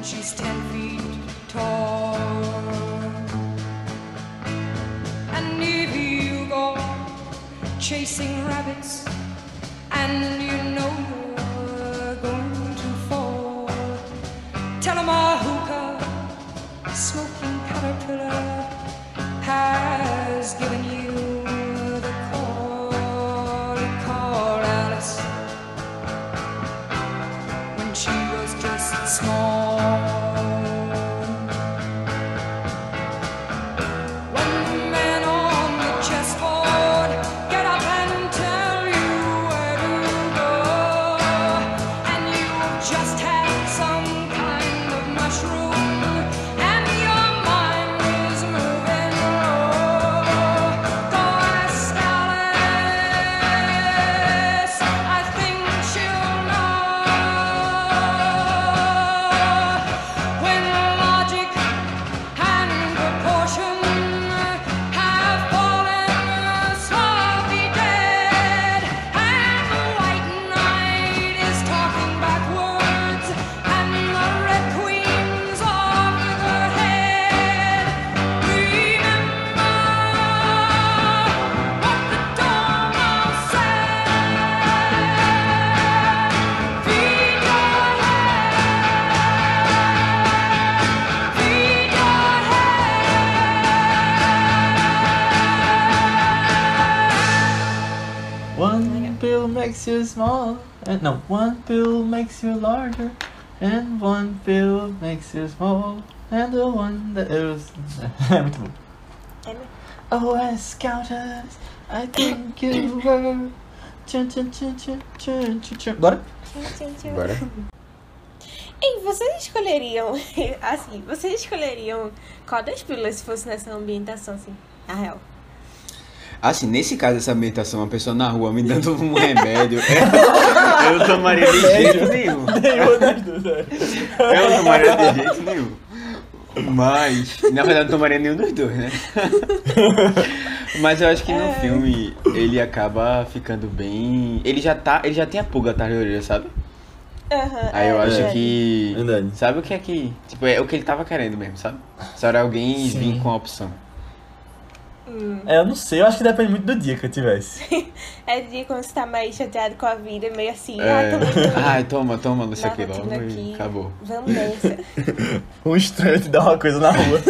She's ten feet tall. And if you go chasing rabbits and you know you're going to fall, tell 'em a hookah smoking caterpillar has given you And, no, one pill makes you larger. And one pill makes you small. And the one that is. É muito bom. É. Oh, scouters, I think you were. Tchum, tchum, tchum, tchum, tchum, tchum. Bora? Bora. E vocês escolheriam, assim, vocês escolheriam qual das pílulas se fosse nessa ambientação, assim, na real? Assim, nesse caso, essa ambientação, uma pessoa na rua me dando um remédio, eu não tomaria de jeito nenhum. Nenhuma das duas, é. Eu não tomaria de jeito nenhum. Mas, na verdade, não tomaria nenhum dos dois, né? Mas eu acho que no filme ele acaba ficando bem. Ele já tá. Ele já tem a pulga atrás da orelha, sabe? Aham, Aí eu é, acho verdade. que. Verdade. Sabe o que é que. Tipo, é o que ele tava querendo mesmo, sabe? Só era alguém Sim. vir com a opção. É, eu não sei, eu acho que depende muito do dia que eu tivesse. É de quando você tá mais chateado com a vida, meio assim, É... ah, Ai, toma, toma, o que logo e aqui. acabou. Vamos nessa. Um estranho te dá uma coisa na rua.